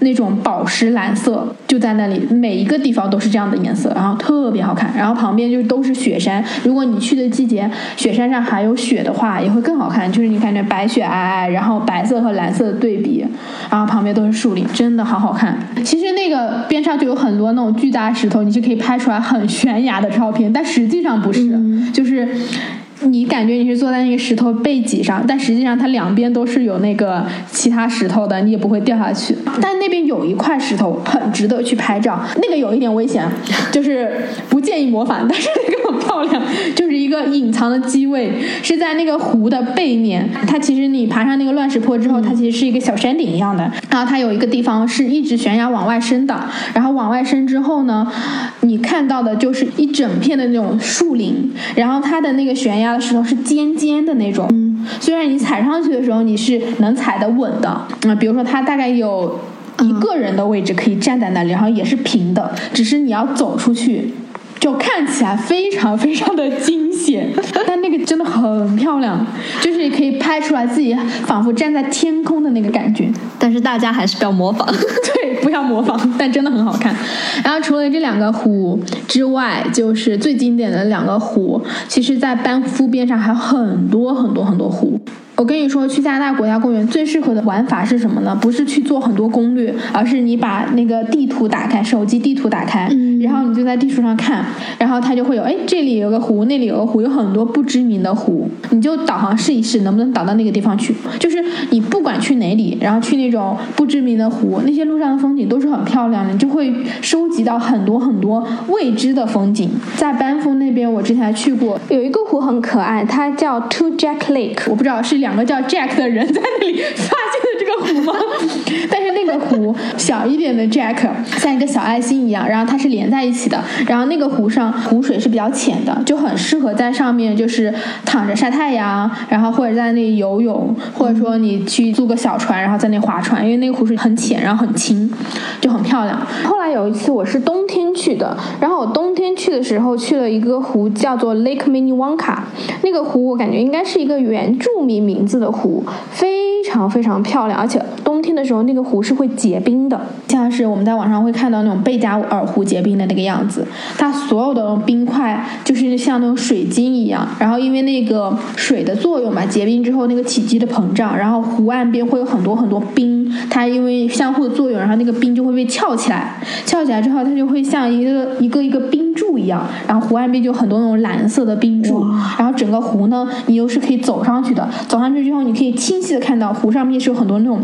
S1: 那种宝石蓝色就在那里，每一个地方都是这样的颜色，然后特别好看。然后旁边就都是雪山，如果你去的季节雪山上还有雪的话，也会更好看。就是你感觉白雪皑皑，然后白色和蓝色的对比，然后旁边都是树林，真的好好看。其实那个边上就有很多那种巨大石头，你是可以拍出来很悬崖的照片，但实际上不是，就是。你感觉你是坐在那个石头背脊上，但实际上它两边都是有那个其他石头的，你也不会掉下去。但那边有一块石头很值得去拍照，那个有一点危险，就是不建议模仿，但是那个漂亮，就是一个隐藏的机位，是在那个湖的背面。它其实你爬上那个乱石坡之后，它其实是一个小山顶一样的，然后它有一个地方是一直悬崖往外伸的，然后往外伸之后呢，你看到的就是一整片的那种树林，然后它的那个悬崖。的石头是尖尖的那种，虽然你踩上去的时候你是能踩得稳的，啊，比如说它大概有一个人的位置可以站在那里，然后也是平的，只是你要走出去。就看起来非常非常的惊险，[LAUGHS] 但那个真的很漂亮，就是可以拍出来自己仿佛站在天空的那个感觉。
S2: 但是大家还是不要模仿，[LAUGHS]
S1: 对，不要模仿，但真的很好看。然后除了这两个湖之外，就是最经典的两个湖，其实在班夫边上还有很多很多很多湖。我跟你说，去加拿大国家公园最适合的玩法是什么呢？不是去做很多攻略，而是你把那个地图打开，手机地图打开，然后你就在地图上看，然后它就会有，哎，这里有个湖，那里有个湖，有很多不知名的湖，你就导航试一试，能不能导到那个地方去。就是你不管去哪里，然后去那种不知名的湖，那些路上的风景都是很漂亮的，你就会收集到很多很多未知的风景。在班夫那边，我之前还去过，有一个湖很可爱，它叫 Two Jack Lake，我不知道是两。两个叫 Jack 的人在那里发现这个湖吗？[LAUGHS] 但是那个湖小一点的 Jack 像一个小爱心一样，然后它是连在一起的。然后那个湖上湖水是比较浅的，就很适合在上面就是躺着晒太阳，然后或者在那里游泳，或者说你去租个小船，然后在那划船，因为那个湖水很浅，然后很清，就很漂亮。后来有一次我是冬天去的，然后我冬天去的时候去了一个湖叫做 Lake Minnewanka，那个湖我感觉应该是一个原住民名。名字的湖非常非常漂亮，而且冬天的时候那个湖是会结冰的，像是我们在网上会看到那种贝加尔湖结冰的那个样子。它所有的冰块就是像那种水晶一样，然后因为那个水的作用嘛，结冰之后那个体积的膨胀，然后湖岸边会有很多很多冰，它因为相互的作用，然后那个冰就会被翘起来，翘起来之后它就会像一个一个一个冰柱一样，然后湖岸边就很多那种蓝色的冰柱，然后整个湖呢，你又是可以走上去的，走上。上去之后，你可以清晰的看到湖上面是有很多那种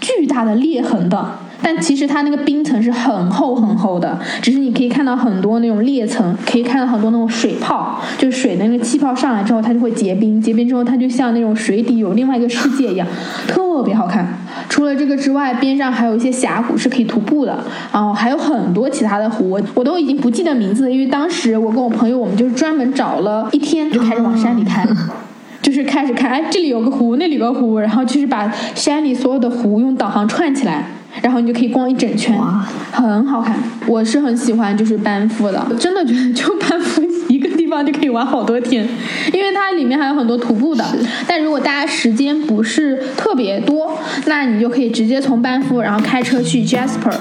S1: 巨大的裂痕的，但其实它那个冰层是很厚很厚的，只是你可以看到很多那种裂层，可以看到很多那种水泡，就是水的那个气泡上来之后，它就会结冰，结冰之后它就像那种水底有另外一个世界一样，特别好看。除了这个之外，边上还有一些峡谷是可以徒步的，然后还有很多其他的湖，我我都已经不记得名字，因为当时我跟我朋友，我们就是专门找了一天就开始往山里开。就是开始看，哎，这里有个湖，那里有个湖，然后就是把山里所有的湖用导航串起来，然后你就可以逛一整圈，很好看。我是很喜欢就是班夫的，真的觉得 [LAUGHS] 就班夫一个地方就可以玩好多天，因为它里面还有很多徒步的。但如果大家时间不是特别多，那你就可以直接从班夫，然后开车去 Jasper。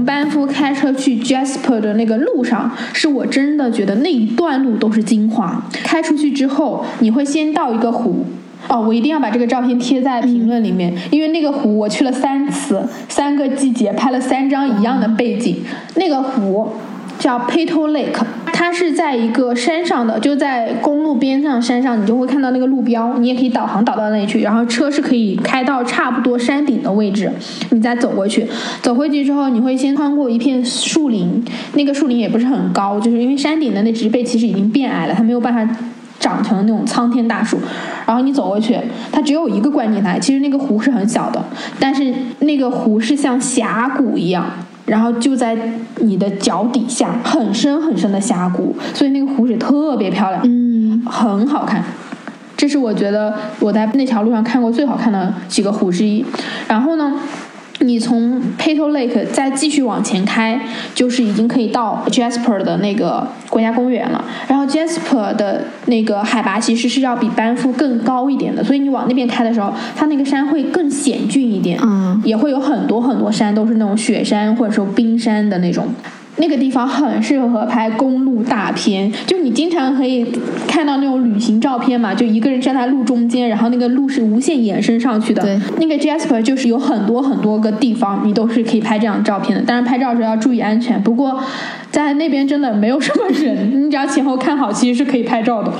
S1: 从班夫开车去 Jasper 的那个路上，是我真的觉得那一段路都是精华。开出去之后，你会先到一个湖，哦，我一定要把这个照片贴在评论里面，因为那个湖我去了三次，三个季节拍了三张一样的背景。那个湖叫 Peto Lake，它是在一个山上的，就在公路边上山上，你就会看到那个路标，你也可以导航导到那里去，然后车是可以开到差不多山顶的位置，你再走过去。走回去之后，你会先穿过一片树林，那个树林也不是很高，就是因为山顶的那植被其实已经变矮了，它没有办法。长成那种苍天大树，然后你走过去，它只有一个观景台。其实那个湖是很小的，但是那个湖是像峡谷一样，然后就在你的脚底下，很深很深的峡谷，所以那个湖水特别漂亮，
S2: 嗯，
S1: 很好看。这是我觉得我在那条路上看过最好看的几个湖之一。然后呢？你从 Peto Lake 再继续往前开，就是已经可以到 Jasper 的那个国家公园了。然后 Jasper 的那个海拔其实是要比班夫更高一点的，所以你往那边开的时候，它那个山会更险峻一点，
S2: 嗯，
S1: 也会有很多很多山都是那种雪山或者说冰山的那种。那个地方很适合拍公路大片，就你经常可以看到那种旅行照片嘛，就一个人站在路中间，然后那个路是无限延伸上去的。
S2: 对，
S1: 那个 Jasper 就是有很多很多个地方，你都是可以拍这样的照片的。当然拍照的时候要注意安全，不过在那边真的没有什么人，你只要前后看好，其实是可以拍照的。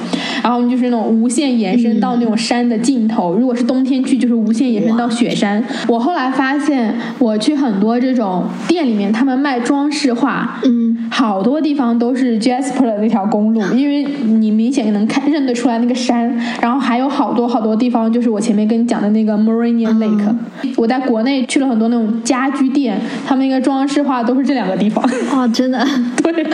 S1: 然后你就是那种无限延伸到那种山的尽头，如果是冬天去，就是无限延伸到雪山。我后来发现，我去很多这种店里面，他们卖装饰画。
S2: 嗯，
S1: 好多地方都是 Jasper 的那条公路，[LAUGHS] 因为你明显能看认得出来那个山，然后还有好多好多地方，就是我前面跟你讲的那个 Morinia Lake。我在国内去了很多那种家居店，他们那个装饰画都是这两个地方。
S2: 哦，真的，[LAUGHS]
S1: 对。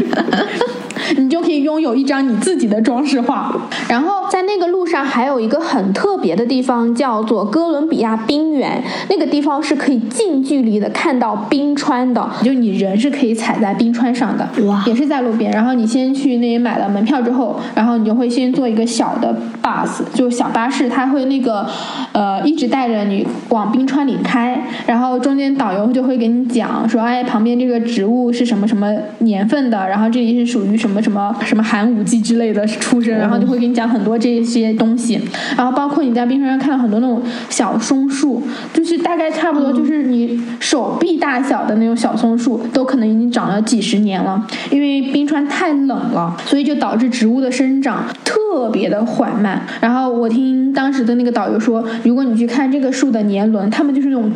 S1: 你就可以拥有一张你自己的装饰画。然后在那个路上还有一个很特别的地方，叫做哥伦比亚冰原。那个地方是可以近距离的看到冰川的，就你人是可以踩在冰川上的。
S2: 哇！
S1: 也是在路边。然后你先去那里买了门票之后，然后你就会先坐一个小的 bus，就小巴士，它会那个呃一直带着你往冰川里开。然后中间导游就会给你讲说，哎，旁边这个植物是什么什么年份的，然后这里是属于什么。什么什么寒武纪之类的出生，然后就会给你讲很多这些东西，然后包括你在冰川上看到很多那种小松树，就是大概差不多就是你手臂大小的那种小松树，都可能已经长了几十年了，因为冰川太冷了，所以就导致植物的生长特别的缓慢。然后我听当时的那个导游说，如果你去看这个树的年轮，它们就是那种。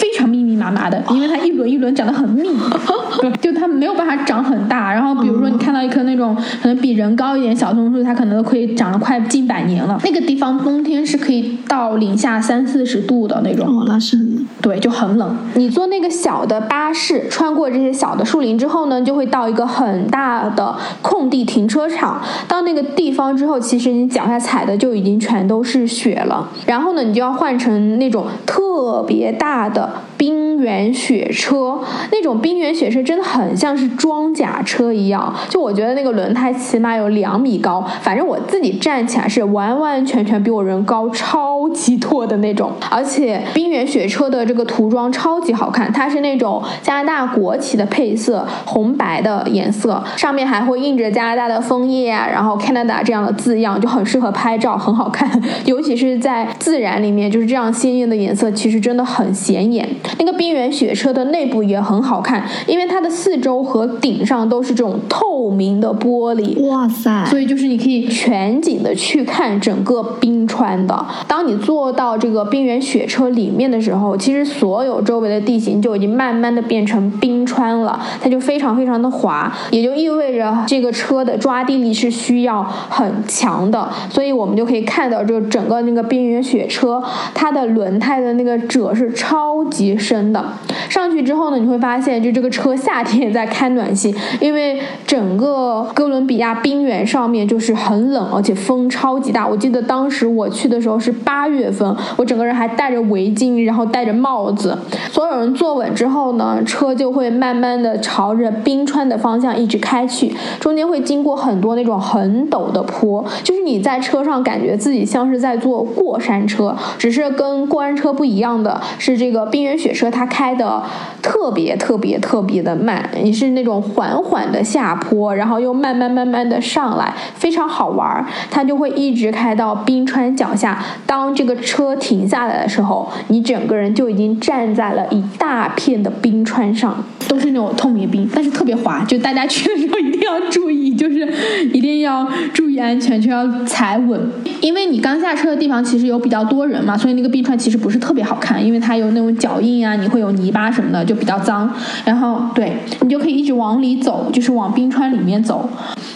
S1: 非常密密麻麻的，因为它一轮一轮长得很密，[LAUGHS] 就它没有办法长很大。然后比如说你看到一棵那种可能比人高一点小松树，它可能都可以长了快近百年了。那个地方冬天是可以到零下三四十度的那种，
S2: 哦，那是很
S1: 对，就很冷。你坐那个小的巴士穿过这些小的树林之后呢，就会到一个很大的空地停车场。到那个地方之后，其实你脚下踩的就已经全都是雪了。然后呢，你就要换成那种特别大的。冰原雪车那种冰原雪车真的很像是装甲车一样，就我觉得那个轮胎起码有两米高，反正我自己站起来是完完全全比我人高超级多的那种。而且冰原雪车的这个涂装超级好看，它是那种加拿大国旗的配色，红白的颜色，上面还会印着加拿大的枫叶啊，然后 Canada 这样的字样，就很适合拍照，很好看。[LAUGHS] 尤其是在自然里面，就是这样鲜艳的颜色，其实真的很显眼。那个冰原雪车的内部也很好看，因为它的四周和顶上都是这种透明的玻璃，
S2: 哇塞！
S1: 所以就是你可以全景的去看整个冰川的。当你坐到这个冰原雪车里面的时候，其实所有周围的地形就已经慢慢的变成冰川了，它就非常非常的滑，也就意味着这个车的抓地力是需要很强的。所以我们就可以看到，就整个那个冰原雪车，它的轮胎的那个褶是超。极深的，上去之后呢，你会发现，就这个车夏天也在开暖气，因为整个哥伦比亚冰原上面就是很冷，而且风超级大。我记得当时我去的时候是八月份，我整个人还戴着围巾，然后戴着帽子。所有人坐稳之后呢，车就会慢慢的朝着冰川的方向一直开去，中间会经过很多那种很陡的坡，就是你在车上感觉自己像是在坐过山车，只是跟过山车不一样的是这个。冰原雪车它开的特别特别特别的慢，你是那种缓缓的下坡，然后又慢慢慢慢的上来，非常好玩。它就会一直开到冰川脚下。当这个车停下来的时候，你整个人就已经站在了一大片的冰川上，都是那种透明冰，但是特别滑。就大家去的时候一定要注意，就是一定要注意安全，就要踩稳。因为你刚下车的地方其实有比较多人嘛，所以那个冰川其实不是特别好看，因为它有那种脚印啊，你会有泥巴什么的，就比较脏。然后对你就可以一直往里走，就是往冰川里面走，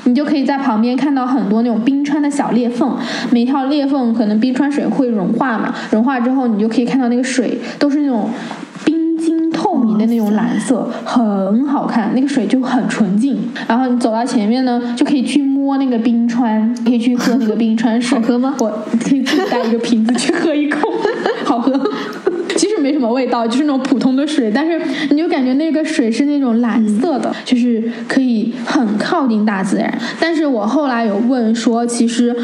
S1: 你就可以在旁边看到很多那种冰川的小裂缝，每条裂缝可能冰川水会融化嘛，融化之后你就可以看到那个水都是那种冰晶。透明的那种蓝色很好看，那个水就很纯净。然后你走到前面呢，就可以去摸那个冰川，可以去喝那个冰川水。
S2: 好喝吗？
S1: 我可以自己带一个瓶子去喝一口，好喝。什么味道，就是那种普通的水，但是你就感觉那个水是那种蓝色的，就是可以很靠近大自然。但是我后来有问说，其实。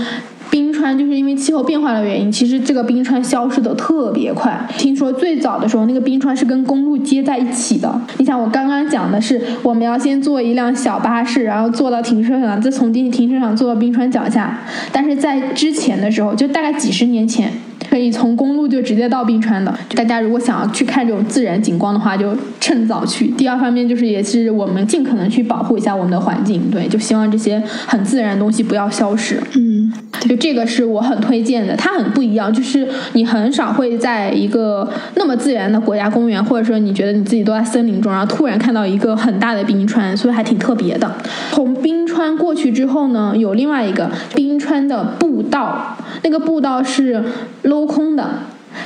S1: 冰川就是因为气候变化的原因，其实这个冰川消失的特别快。听说最早的时候，那个冰川是跟公路接在一起的。你想，我刚刚讲的是我们要先坐一辆小巴士，然后坐到停车场，再从停停车场坐到冰川脚下。但是在之前的时候，就大概几十年前。可以从公路就直接到冰川的。大家如果想要去看这种自然景观的话，就趁早去。第二方面就是，也是我们尽可能去保护一下我们的环境。对，就希望这些很自然的东西不要消失。
S2: 嗯，
S1: 就这个是我很推荐的，它很不一样，就是你很少会在一个那么自然的国家公园，或者说你觉得你自己都在森林中，然后突然看到一个很大的冰川，所以还挺特别的。从冰川过去之后呢，有另外一个冰川的步道，那个步道是。镂空的，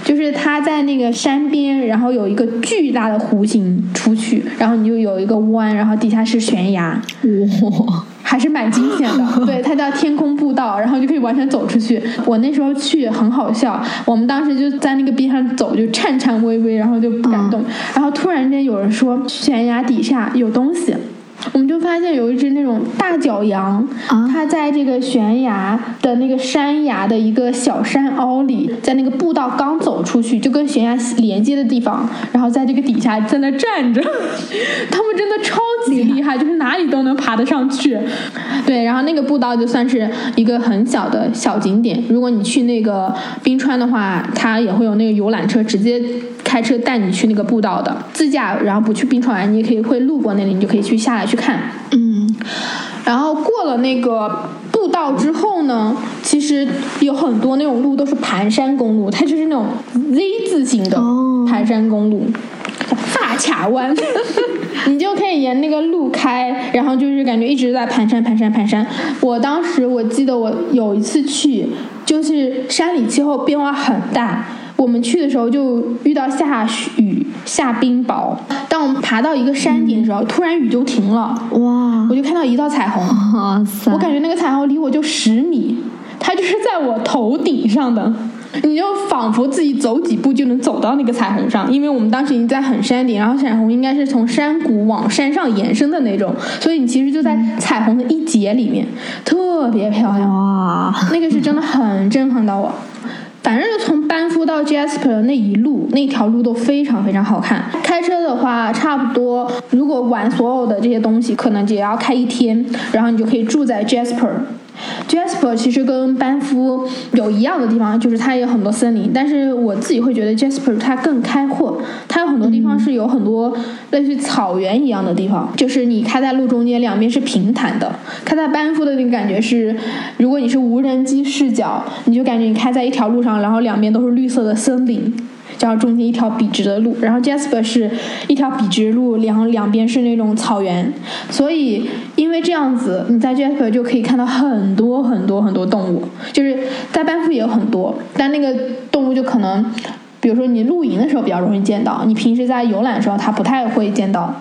S1: 就是它在那个山边，然后有一个巨大的弧形出去，然后你就有一个弯，然后底下是悬崖，
S2: 哇，
S1: 还是蛮惊险的。[LAUGHS] 对，它叫天空步道，然后就可以完全走出去。我那时候去很好笑，我们当时就在那个边上走，就颤颤巍巍，然后就不敢动。然后突然间有人说悬崖底下有东西。我们就发现有一只那种大角羊，它在这个悬崖的那个山崖的一个小山凹里，在那个步道刚走出去，就跟悬崖连接的地方，然后在这个底下在那站着。[LAUGHS] 他们真的超级厉害，就是哪里都能爬得上去。对，然后那个步道就算是一个很小的小景点。如果你去那个冰川的话，它也会有那个游览车直接开车带你去那个步道的。自驾然后不去冰川玩，你也可以会路过那里，你就可以去下来去。去看，
S2: 嗯，
S1: 然后过了那个步道之后呢，其实有很多那种路都是盘山公路，它就是那种 Z 字形的盘山公路，大卡弯，[LAUGHS] 你就可以沿那个路开，然后就是感觉一直在盘山、盘山、盘山。我当时我记得我有一次去，就是山里气候变化很大。我们去的时候就遇到下雨、下冰雹。当我们爬到一个山顶的时候，突然雨就停了。
S2: 哇！
S1: 我就看到一道彩虹。
S2: 哇塞！
S1: 我感觉那个彩虹离我就十米，它就是在我头顶上的。你就仿佛自己走几步就能走到那个彩虹上，因为我们当时已经在很山顶，然后彩虹应该是从山谷往山上延伸的那种，所以你其实就在彩虹的一节里面，特别漂亮。
S2: 哇！
S1: 那个是真的很震撼到我。反正就从班夫到 Jasper 那一路，那条路都非常非常好看。开车的话，差不多如果玩所有的这些东西，可能也要开一天，然后你就可以住在 Jasper。Jasper 其实跟班夫有一样的地方，就是它也有很多森林。但是我自己会觉得 Jasper 它更开阔，它有很多地方是有很多类似草原一样的地方，就是你开在路中间，两边是平坦的。开在班夫的那个感觉是，如果你是无人机视角，你就感觉你开在一条路上，然后两边都是绿色的森林。然后中间一条笔直的路，然后 Jasper 是一条笔直路，两两边是那种草原，所以因为这样子，你在 Jasper 就可以看到很多很多很多动物，就是在班夫也有很多，但那个动物就可能，比如说你露营的时候比较容易见到，你平时在游览的时候它不太会见到。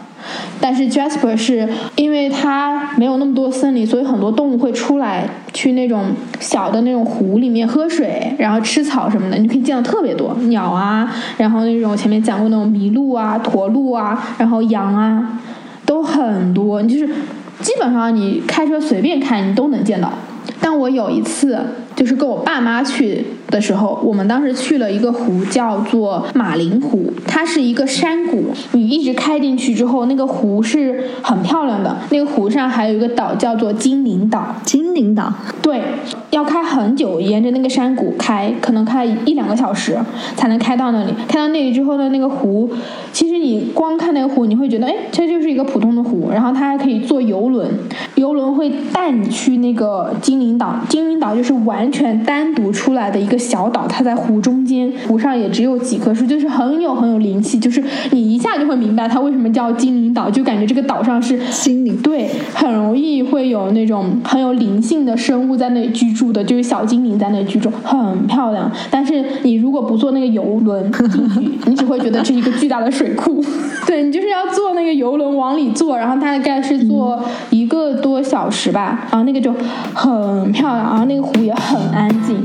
S1: 但是 Jasper 是因为它没有那么多森林，所以很多动物会出来去那种小的那种湖里面喝水，然后吃草什么的，你可以见到特别多鸟啊，然后那种前面讲过那种麋鹿啊、驼鹿啊，然后羊啊，都很多，你就是基本上你开车随便看你都能见到。但我有一次就是跟我爸妈去。的时候，我们当时去了一个湖，叫做马林湖，它是一个山谷。你一直开进去之后，那个湖是很漂亮的。那个湖上还有一个岛，叫做精灵岛。
S2: 精灵岛，
S1: 对，要开很久，沿着那个山谷开，可能开一两个小时才能开到那里。开到那里之后呢，那个湖，其实你光看那个湖，你会觉得，哎，这就是一个普通的湖。然后它还可以坐游轮，游轮会带你去那个精灵岛。精灵岛就是完全单独出来的一个小岛，它在湖中间，湖上也只有几棵树，就是很有很有灵气，就是你一下就会明白它为什么叫精灵岛，就感觉这个岛上是
S2: 心灵
S1: 对，很容易会有那种很有灵性的生物在那里居住的，就是小精灵在那里居住，很漂亮。但是你如果不坐那个游轮进去，你只会觉得是一个巨大的水库。[LAUGHS] 对你就是要坐那个游轮往里坐，然后大概是坐一个多小时吧，然后那个就很漂亮，然后那个湖也很安静。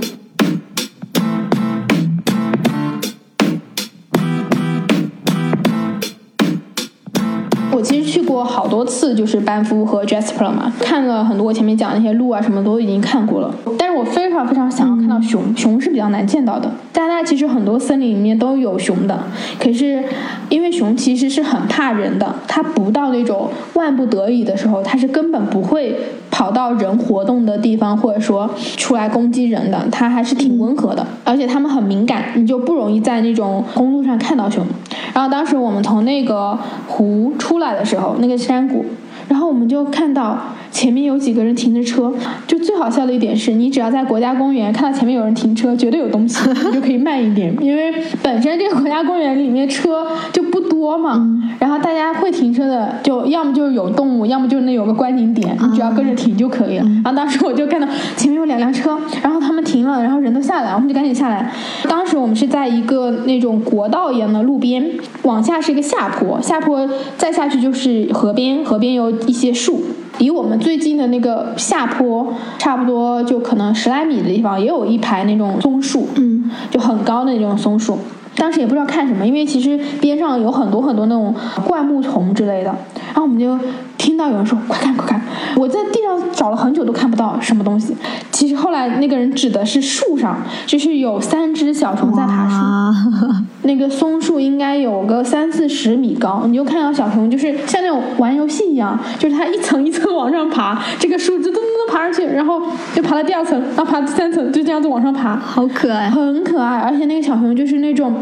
S1: 多次，就是班夫和 Jasper 嘛，看了很多我前面讲的那些鹿啊，什么都已经看过了。但是我非常非常想要看到熊，熊是比较难见到的。加拿大其实很多森林里面都有熊的，可是因为熊其实是很怕人的，它不到那种万不得已的时候，它是根本不会跑到人活动的地方，或者说出来攻击人的。它还是挺温和的，而且它们很敏感，你就不容易在那种公路上看到熊。然后当时我们从那个湖出来的时候，那个山谷，然后我们就看到前面有几个人停着车。就最好笑的一点是，你只要在国家公园看到前面有人停车，绝对有东西，[LAUGHS] 你就可以慢一点，因为本身这个国家公园里面车就不多嘛。然后大家会停车的，就要么就是有动物，要么就是那有个观景点，你只要跟着停就可以了。然后当时我就看到前面有两辆车，然后他们停了，然后人都下来，我们就赶紧下来。当时我们是在一个那种国道一样的路边，往下是一个下坡，下坡再下去就是河边，河边有一些树。离我们最近的那个下坡，差不多就可能十来米的地方，也有一排那种松树，
S2: 嗯，
S1: 就很高的那种松树。当时也不知道看什么，因为其实边上有很多很多那种灌木丛之类的，然后我们就听到有人说：“快看，快看！”我在地上找了很久都看不到什么东西。其实后来那个人指的是树上，就是有三只小虫在爬树。那个松树应该有个三四十米高，你就看到小熊就是像那种玩游戏一样，就是它一层一层往上爬，这个树枝噔噔噔爬上去，然后就爬到第二层，然后爬第三层，就这样子往上爬，
S2: 好可爱，
S1: 很可爱。而且那个小熊就是那种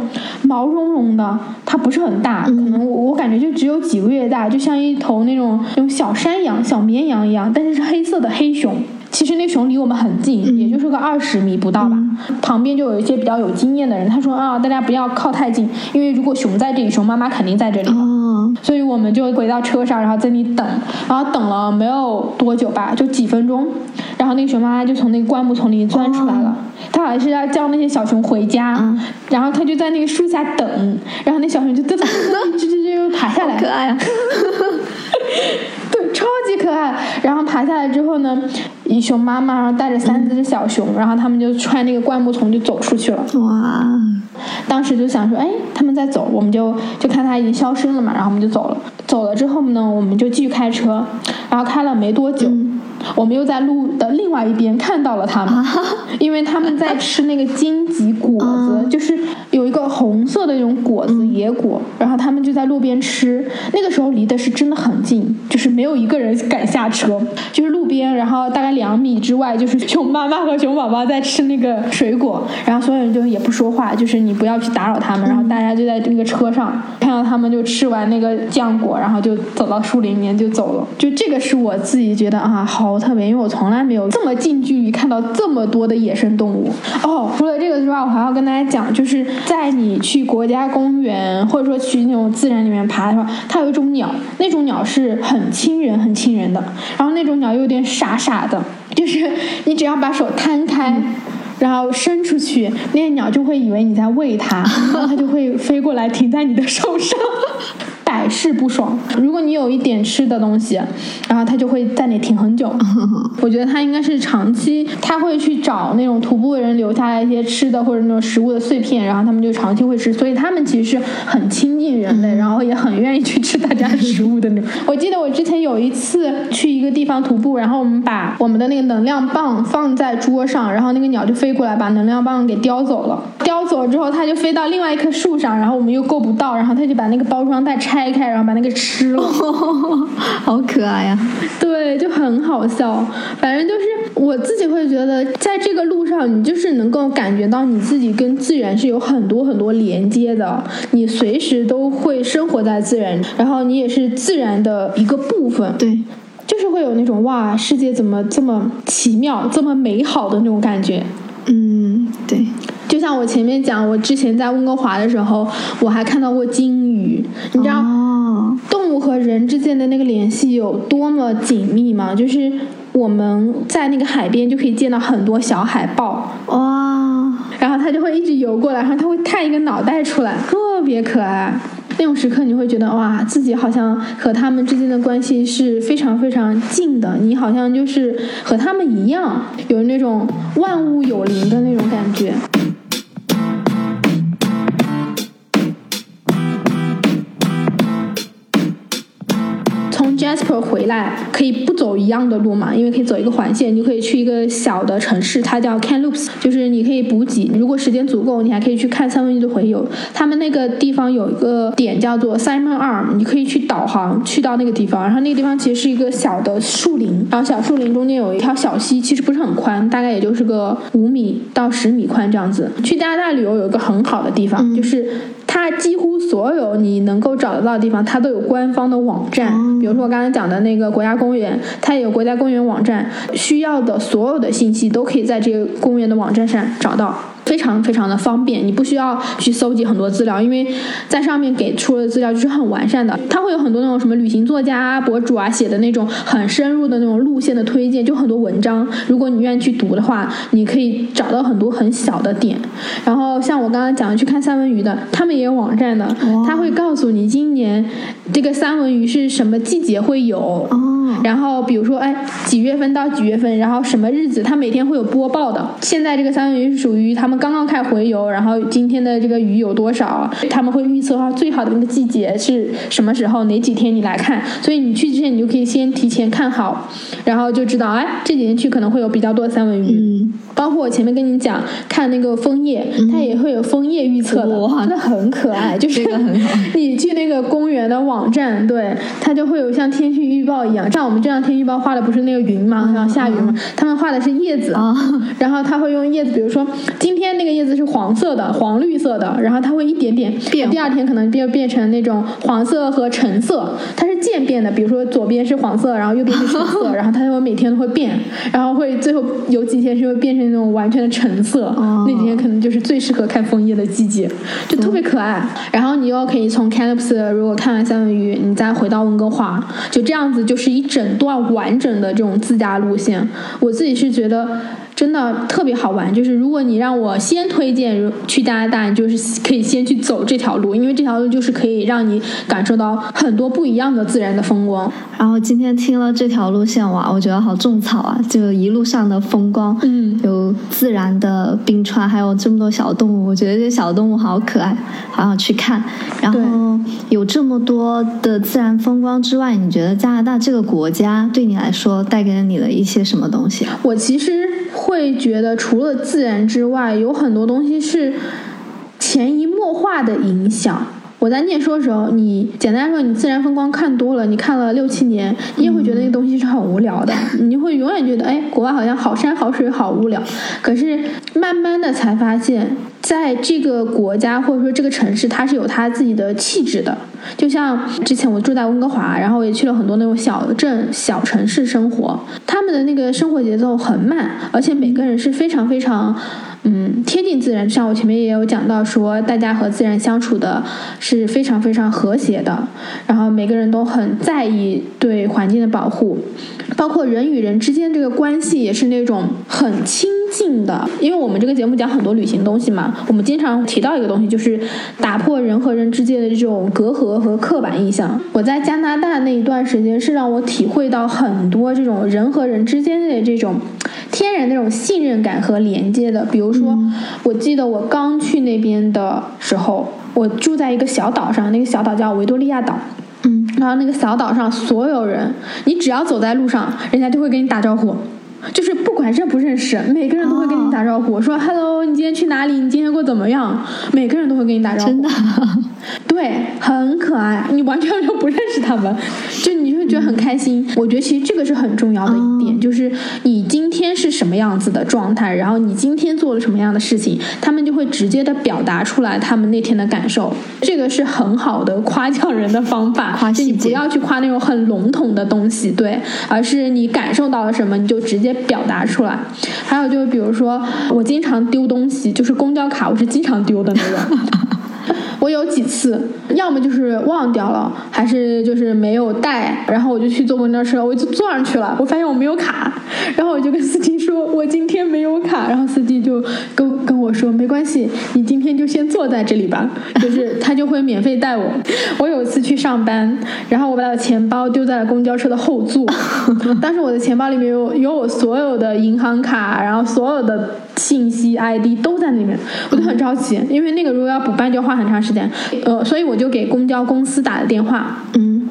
S1: 毛茸茸的，它不是很大，可能我我感觉就只有几个月大，就像一头那种那种小山羊、小绵羊一样，但是是黑色的黑熊。其实那熊离我们很近，也就是个二十米不到吧。旁边就有一些比较有经验的人，他说啊，大家不要靠太近，因为如果熊在这里，熊妈妈肯定在这里。
S2: 哦，
S1: 所以我们就回到车上，然后在那里等，然后等了没有多久吧，就几分钟，然后那个熊妈妈就从那个灌木丛里钻出来了。她好像是要叫那些小熊回家，然后她就在那个树下等，然后那小熊就噔噔噔噔就就就爬下来，
S2: 可爱啊！
S1: 对，超级可爱。然后爬下来之后呢，一熊妈妈然后带着三只小熊，然后他们就穿那个灌木丛就走出去了。
S2: 哇，
S1: 当时就想说，哎，他们在走，我们就就看他已经消失了嘛，然后我们就走了。走了之后呢，我们就继续开车，然后开了没多久，我们又在路的另外一边看到了他们，因为他们在吃那个荆棘果子，就是有一个红色的那种果子野果，然后他们就在路边吃。那个时候离的是真的很近，就是没有一个人敢下车，就是路边，然后大概两米之外就是熊妈妈和熊宝宝在吃那个水果，然后所有人就也不说话，就是你不要去打扰他们，然后大家就在那个车上看到他们就吃完那个浆果，然后就走到树林里面就走了。就这个是我自己觉得啊好特别，因为我从来没有这么近距离看到这么多的野生动物。哦，除了这个之外，我还要跟大家讲，就是在你去国家公园或者说去那种自然里面爬的时候，它有一种鸟，那种鸟是很亲人、很亲人的，然后那种鸟有点傻傻的，就是你只要把手摊开。然后伸出去，那个鸟就会以为你在喂它，然后它就会飞过来停在你的手上。百百试不爽。如果你有一点吃的东西，然后它就会在那停很久。[LAUGHS] 我觉得它应该是长期，他会去找那种徒步的人留下来一些吃的或者那种食物的碎片，然后他们就长期会吃，所以他们其实是很亲近人类，然后也很愿意去吃大家食物的那种。我记得我之前有一次去一个地方徒步，然后我们把我们的那个能量棒放在桌上，然后那个鸟就飞过来把能量棒给叼走了。叼走了之后，它就飞到另外一棵树上，然后我们又够不到，然后它就把那个包装袋拆开，然后把那个吃了。[LAUGHS]
S2: 好可爱呀！
S1: 对，就很好笑。反正就是我自己会觉得，在这个路上，你就是能够感觉到你自己跟自然是有很多很多连接的，你随时都会生活在自然，然后你也是自然的一个部分。
S2: 对，
S1: 就是会有那种哇，世界怎么这么奇妙、这么美好的那种感觉。
S2: 嗯，对。
S1: 就像我前面讲，我之前在温哥华的时候，我还看到过鲸鱼。你知道动物和人之间的那个联系有多么紧密吗？就是我们在那个海边就可以见到很多小海豹。
S2: 哇！
S1: 然后它就会一直游过来，然后它会探一个脑袋出来，特别可爱。那种时刻你会觉得哇，自己好像和他们之间的关系是非常非常近的，你好像就是和他们一样，有那种万物有灵的那种感觉。Jasper 回来可以不走一样的路嘛？因为可以走一个环线，你就可以去一个小的城市，它叫 Can Loops，就是你可以补给。如果时间足够，你还可以去看三文鱼的洄游。他们那个地方有一个点叫做 Simon Arm，你可以去导航去到那个地方。然后那个地方其实是一个小的树林，然后小树林中间有一条小溪，其实不是很宽，大概也就是个五米到十米宽这样子。去加拿大旅游有一个很好的地方，就是它几乎所有你能够找得到的地方，它都有官方的网站，比如说。我刚刚讲的那个国家公园，它有国家公园网站，需要的所有的信息都可以在这个公园的网站上找到。非常非常的方便，你不需要去搜集很多资料，因为在上面给出的资料就是很完善的。它会有很多那种什么旅行作家啊、博主啊写的那种很深入的那种路线的推荐，就很多文章。如果你愿意去读的话，你可以找到很多很小的点。然后像我刚刚讲的去看三文鱼的，他们也有网站的，他会告诉你今年这个三文鱼是什么季节会有。然后比如说哎几月份到几月份，然后什么日子，它每天会有播报的。现在这个三文鱼是属于他们。刚刚开回游，然后今天的这个鱼有多少？他们会预测哈最好的那个季节是什么时候？哪几天你来看？所以你去之前你就可以先提前看好，然后就知道哎这几天去可能会有比较多的三文鱼。嗯，包括我前面跟你讲看那个枫叶，它也会有枫叶预测的，真的 [LAUGHS] 很可爱。就是 [LAUGHS] 你去那个公园的网站，对它就会有像天气预报一样，像我们这样天气预报画的不是那个云吗？然后下雨吗？他们画的是叶子，然后他会用叶子，比如说今天。天那个叶子是黄色的，黄绿色的，然后它会一点点变，第二天可能变变成那种黄色和橙色，它是渐变的。比如说左边是黄色，然后右边是橙色，[LAUGHS] 然后它就会每天都会变，然后会最后有几天是会变成那种完全的橙色，那几天可能就是最适合看枫叶的季节，就特别可爱。然后你又可以从 Kamloops 如果看完三文鱼，你再回到温哥华，就这样子就是一整段完整的这种自驾路线。我自己是觉得。真的特别好玩，就是如果你让我先推荐去加拿大，就是可以先去走这条路，因为这条路就是可以让你感受到很多不一样的自然的风光。
S2: 然后今天听了这条路线哇，我觉得好种草啊！就一路上的风光，
S1: 嗯，
S2: 有自然的冰川，还有这么多小动物，我觉得这些小动物好可爱，好想去看。然后有这么多的自然风光之外，你觉得加拿大这个国家对你来说带给了你的一些什么东西？
S1: 我其实。会觉得除了自然之外，有很多东西是潜移默化的影响。我在念书的时候，你简单说，你自然风光看多了，你看了六七年，你也会觉得那个东西是很无聊的。[LAUGHS] 你会永远觉得，哎，国外好像好山好水好无聊。可是慢慢的才发现，在这个国家或者说这个城市，它是有它自己的气质的。就像之前我住在温哥华，然后我也去了很多那种小镇、小城市生活，他们的那个生活节奏很慢，而且每个人是非常非常。嗯，贴近自然，像我前面也有讲到，说大家和自然相处的是非常非常和谐的，然后每个人都很在意对环境的保护，包括人与人之间这个关系也是那种很亲进的，因为我们这个节目讲很多旅行东西嘛，我们经常提到一个东西，就是打破人和人之间的这种隔阂和刻板印象。我在加拿大那一段时间是让我体会到很多这种人和人之间的这种天然那种信任感和连接的。比如说，我记得我刚去那边的时候，我住在一个小岛上，那个小岛叫维多利亚岛。
S2: 嗯，
S1: 然后那个小岛上所有人，你只要走在路上，人家就会跟你打招呼。就是不管认不认识，每个人都会跟你打招呼，说 “hello”，你今天去哪里？你今天过怎么样？每个人都会跟你打招呼，
S2: 真的，[LAUGHS]
S1: 对，很可爱。你完全就不认识他们，就你会觉得很开心。我觉得其实这个是很重要的一点，就是你是什么样子的状态，然后你今天做了什么样的事情，他们就会直接的表达出来他们那天的感受。这个是很好的夸奖人的方法，
S2: 夸
S1: 就你不要去夸那种很笼统的东西，对，而是你感受到了什么，你就直接。表达出来，还有就是比如说，我经常丢东西，就是公交卡，我是经常丢的那种。我有几次，要么就是忘掉了，还是就是没有带，然后我就去坐公交车，我就坐上去了，我发现我没有卡，然后我就跟司机说，我今天没有卡，然后司机就跟跟我说，没关系，你今天就先坐在这里吧，[LAUGHS] 就是他就会免费带我。我有一次去上班，然后我把我钱包丢在了公交车的后座，[LAUGHS] 当时我的钱包里面有有我所有的银行卡，然后所有的信息 ID 都在里面，我就很着急，因为那个如果要补办就要花很长时间。时间呃，所以我就给公交公司打了电话。
S2: 嗯，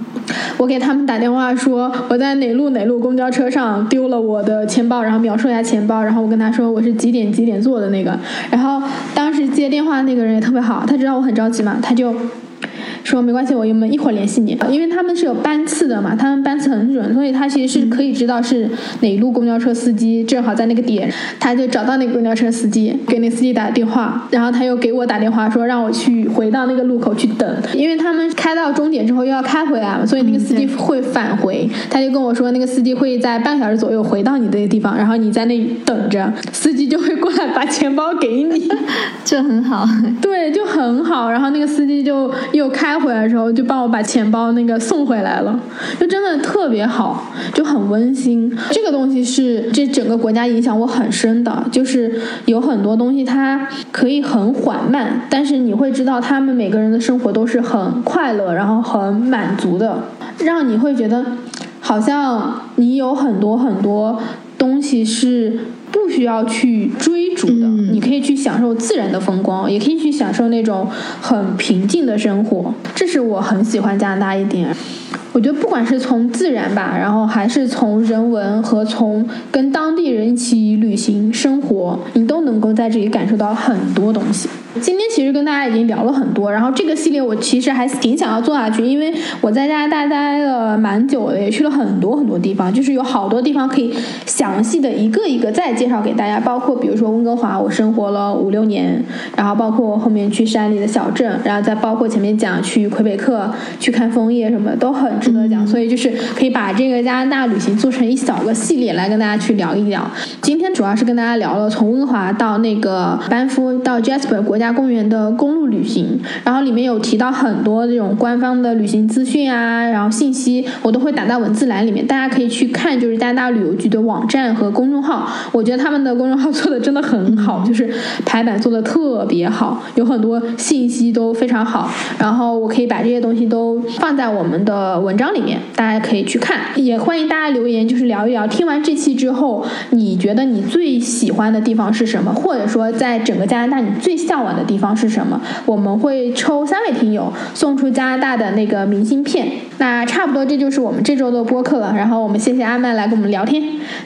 S1: 我给他们打电话说我在哪路哪路公交车上丢了我的钱包，然后描述一下钱包，然后我跟他说我是几点几点坐的那个。然后当时接电话那个人也特别好，他知道我很着急嘛，他就。说没关系，我们一会儿联系你，因为他们是有班次的嘛，他们班次很准，所以他其实是可以知道是哪路公交车司机正好在那个点，他就找到那个公交车司机，给那司机打电话，然后他又给我打电话说让我去回到那个路口去等，因为他们开到终点之后又要开回来嘛，所以那个司机会返回，他就跟我说那个司机会在半小时左右回到你的地方，然后你在那等着，司机就会过来把钱包给你，[LAUGHS]
S2: 这很好，[LAUGHS]
S1: 对，就很好，然后那个司机就又开。回来的时候就帮我把钱包那个送回来了，就真的特别好，就很温馨。这个东西是这整个国家影响我很深的，就是有很多东西它可以很缓慢，但是你会知道他们每个人的生活都是很快乐，然后很满足的，让你会觉得好像你有很多很多东西是。不需要去追，可以去享受自然的风光，也可以去享受那种很平静的生活。这是我很喜欢加拿大一点。我觉得不管是从自然吧，然后还是从人文和从跟当地人一起旅行生活，你都能够在这里感受到很多东西。今天其实跟大家已经聊了很多，然后这个系列我其实还挺想要做下去，因为我在加拿大待了蛮久的，也去了很多很多地方，就是有好多地方可以详细的一个一个再介绍给大家，包括比如说温哥华，我生活了五六年，然后包括后面去山里的小镇，然后再包括前面讲去魁北克去看枫叶什么，都很值得讲，所以就是可以把这个加拿大旅行做成一小个系列来跟大家去聊一聊。今天主要是跟大家聊了从温哥华到那个班夫到 Jasper 国家。公园的公路旅行，然后里面有提到很多这种官方的旅行资讯啊，然后信息我都会打在文字栏里面，大家可以去看，就是加拿大旅游局的网站和公众号，我觉得他们的公众号做的真的很好，就是排版做的特别好，有很多信息都非常好，然后我可以把这些东西都放在我们的文章里面，大家可以去看，也欢迎大家留言，就是聊一聊，听完这期之后，你觉得你最喜欢的地方是什么，或者说在整个加拿大你最向往。的地方是什么？我们会抽三位听友送出加拿大的那个明信片。那差不多这就是我们这周的播客了。然后我们谢谢阿曼来跟我们聊天。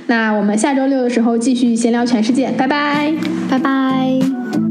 S1: 那我们下周六的时候继续闲聊全世界。拜拜，
S2: 拜拜。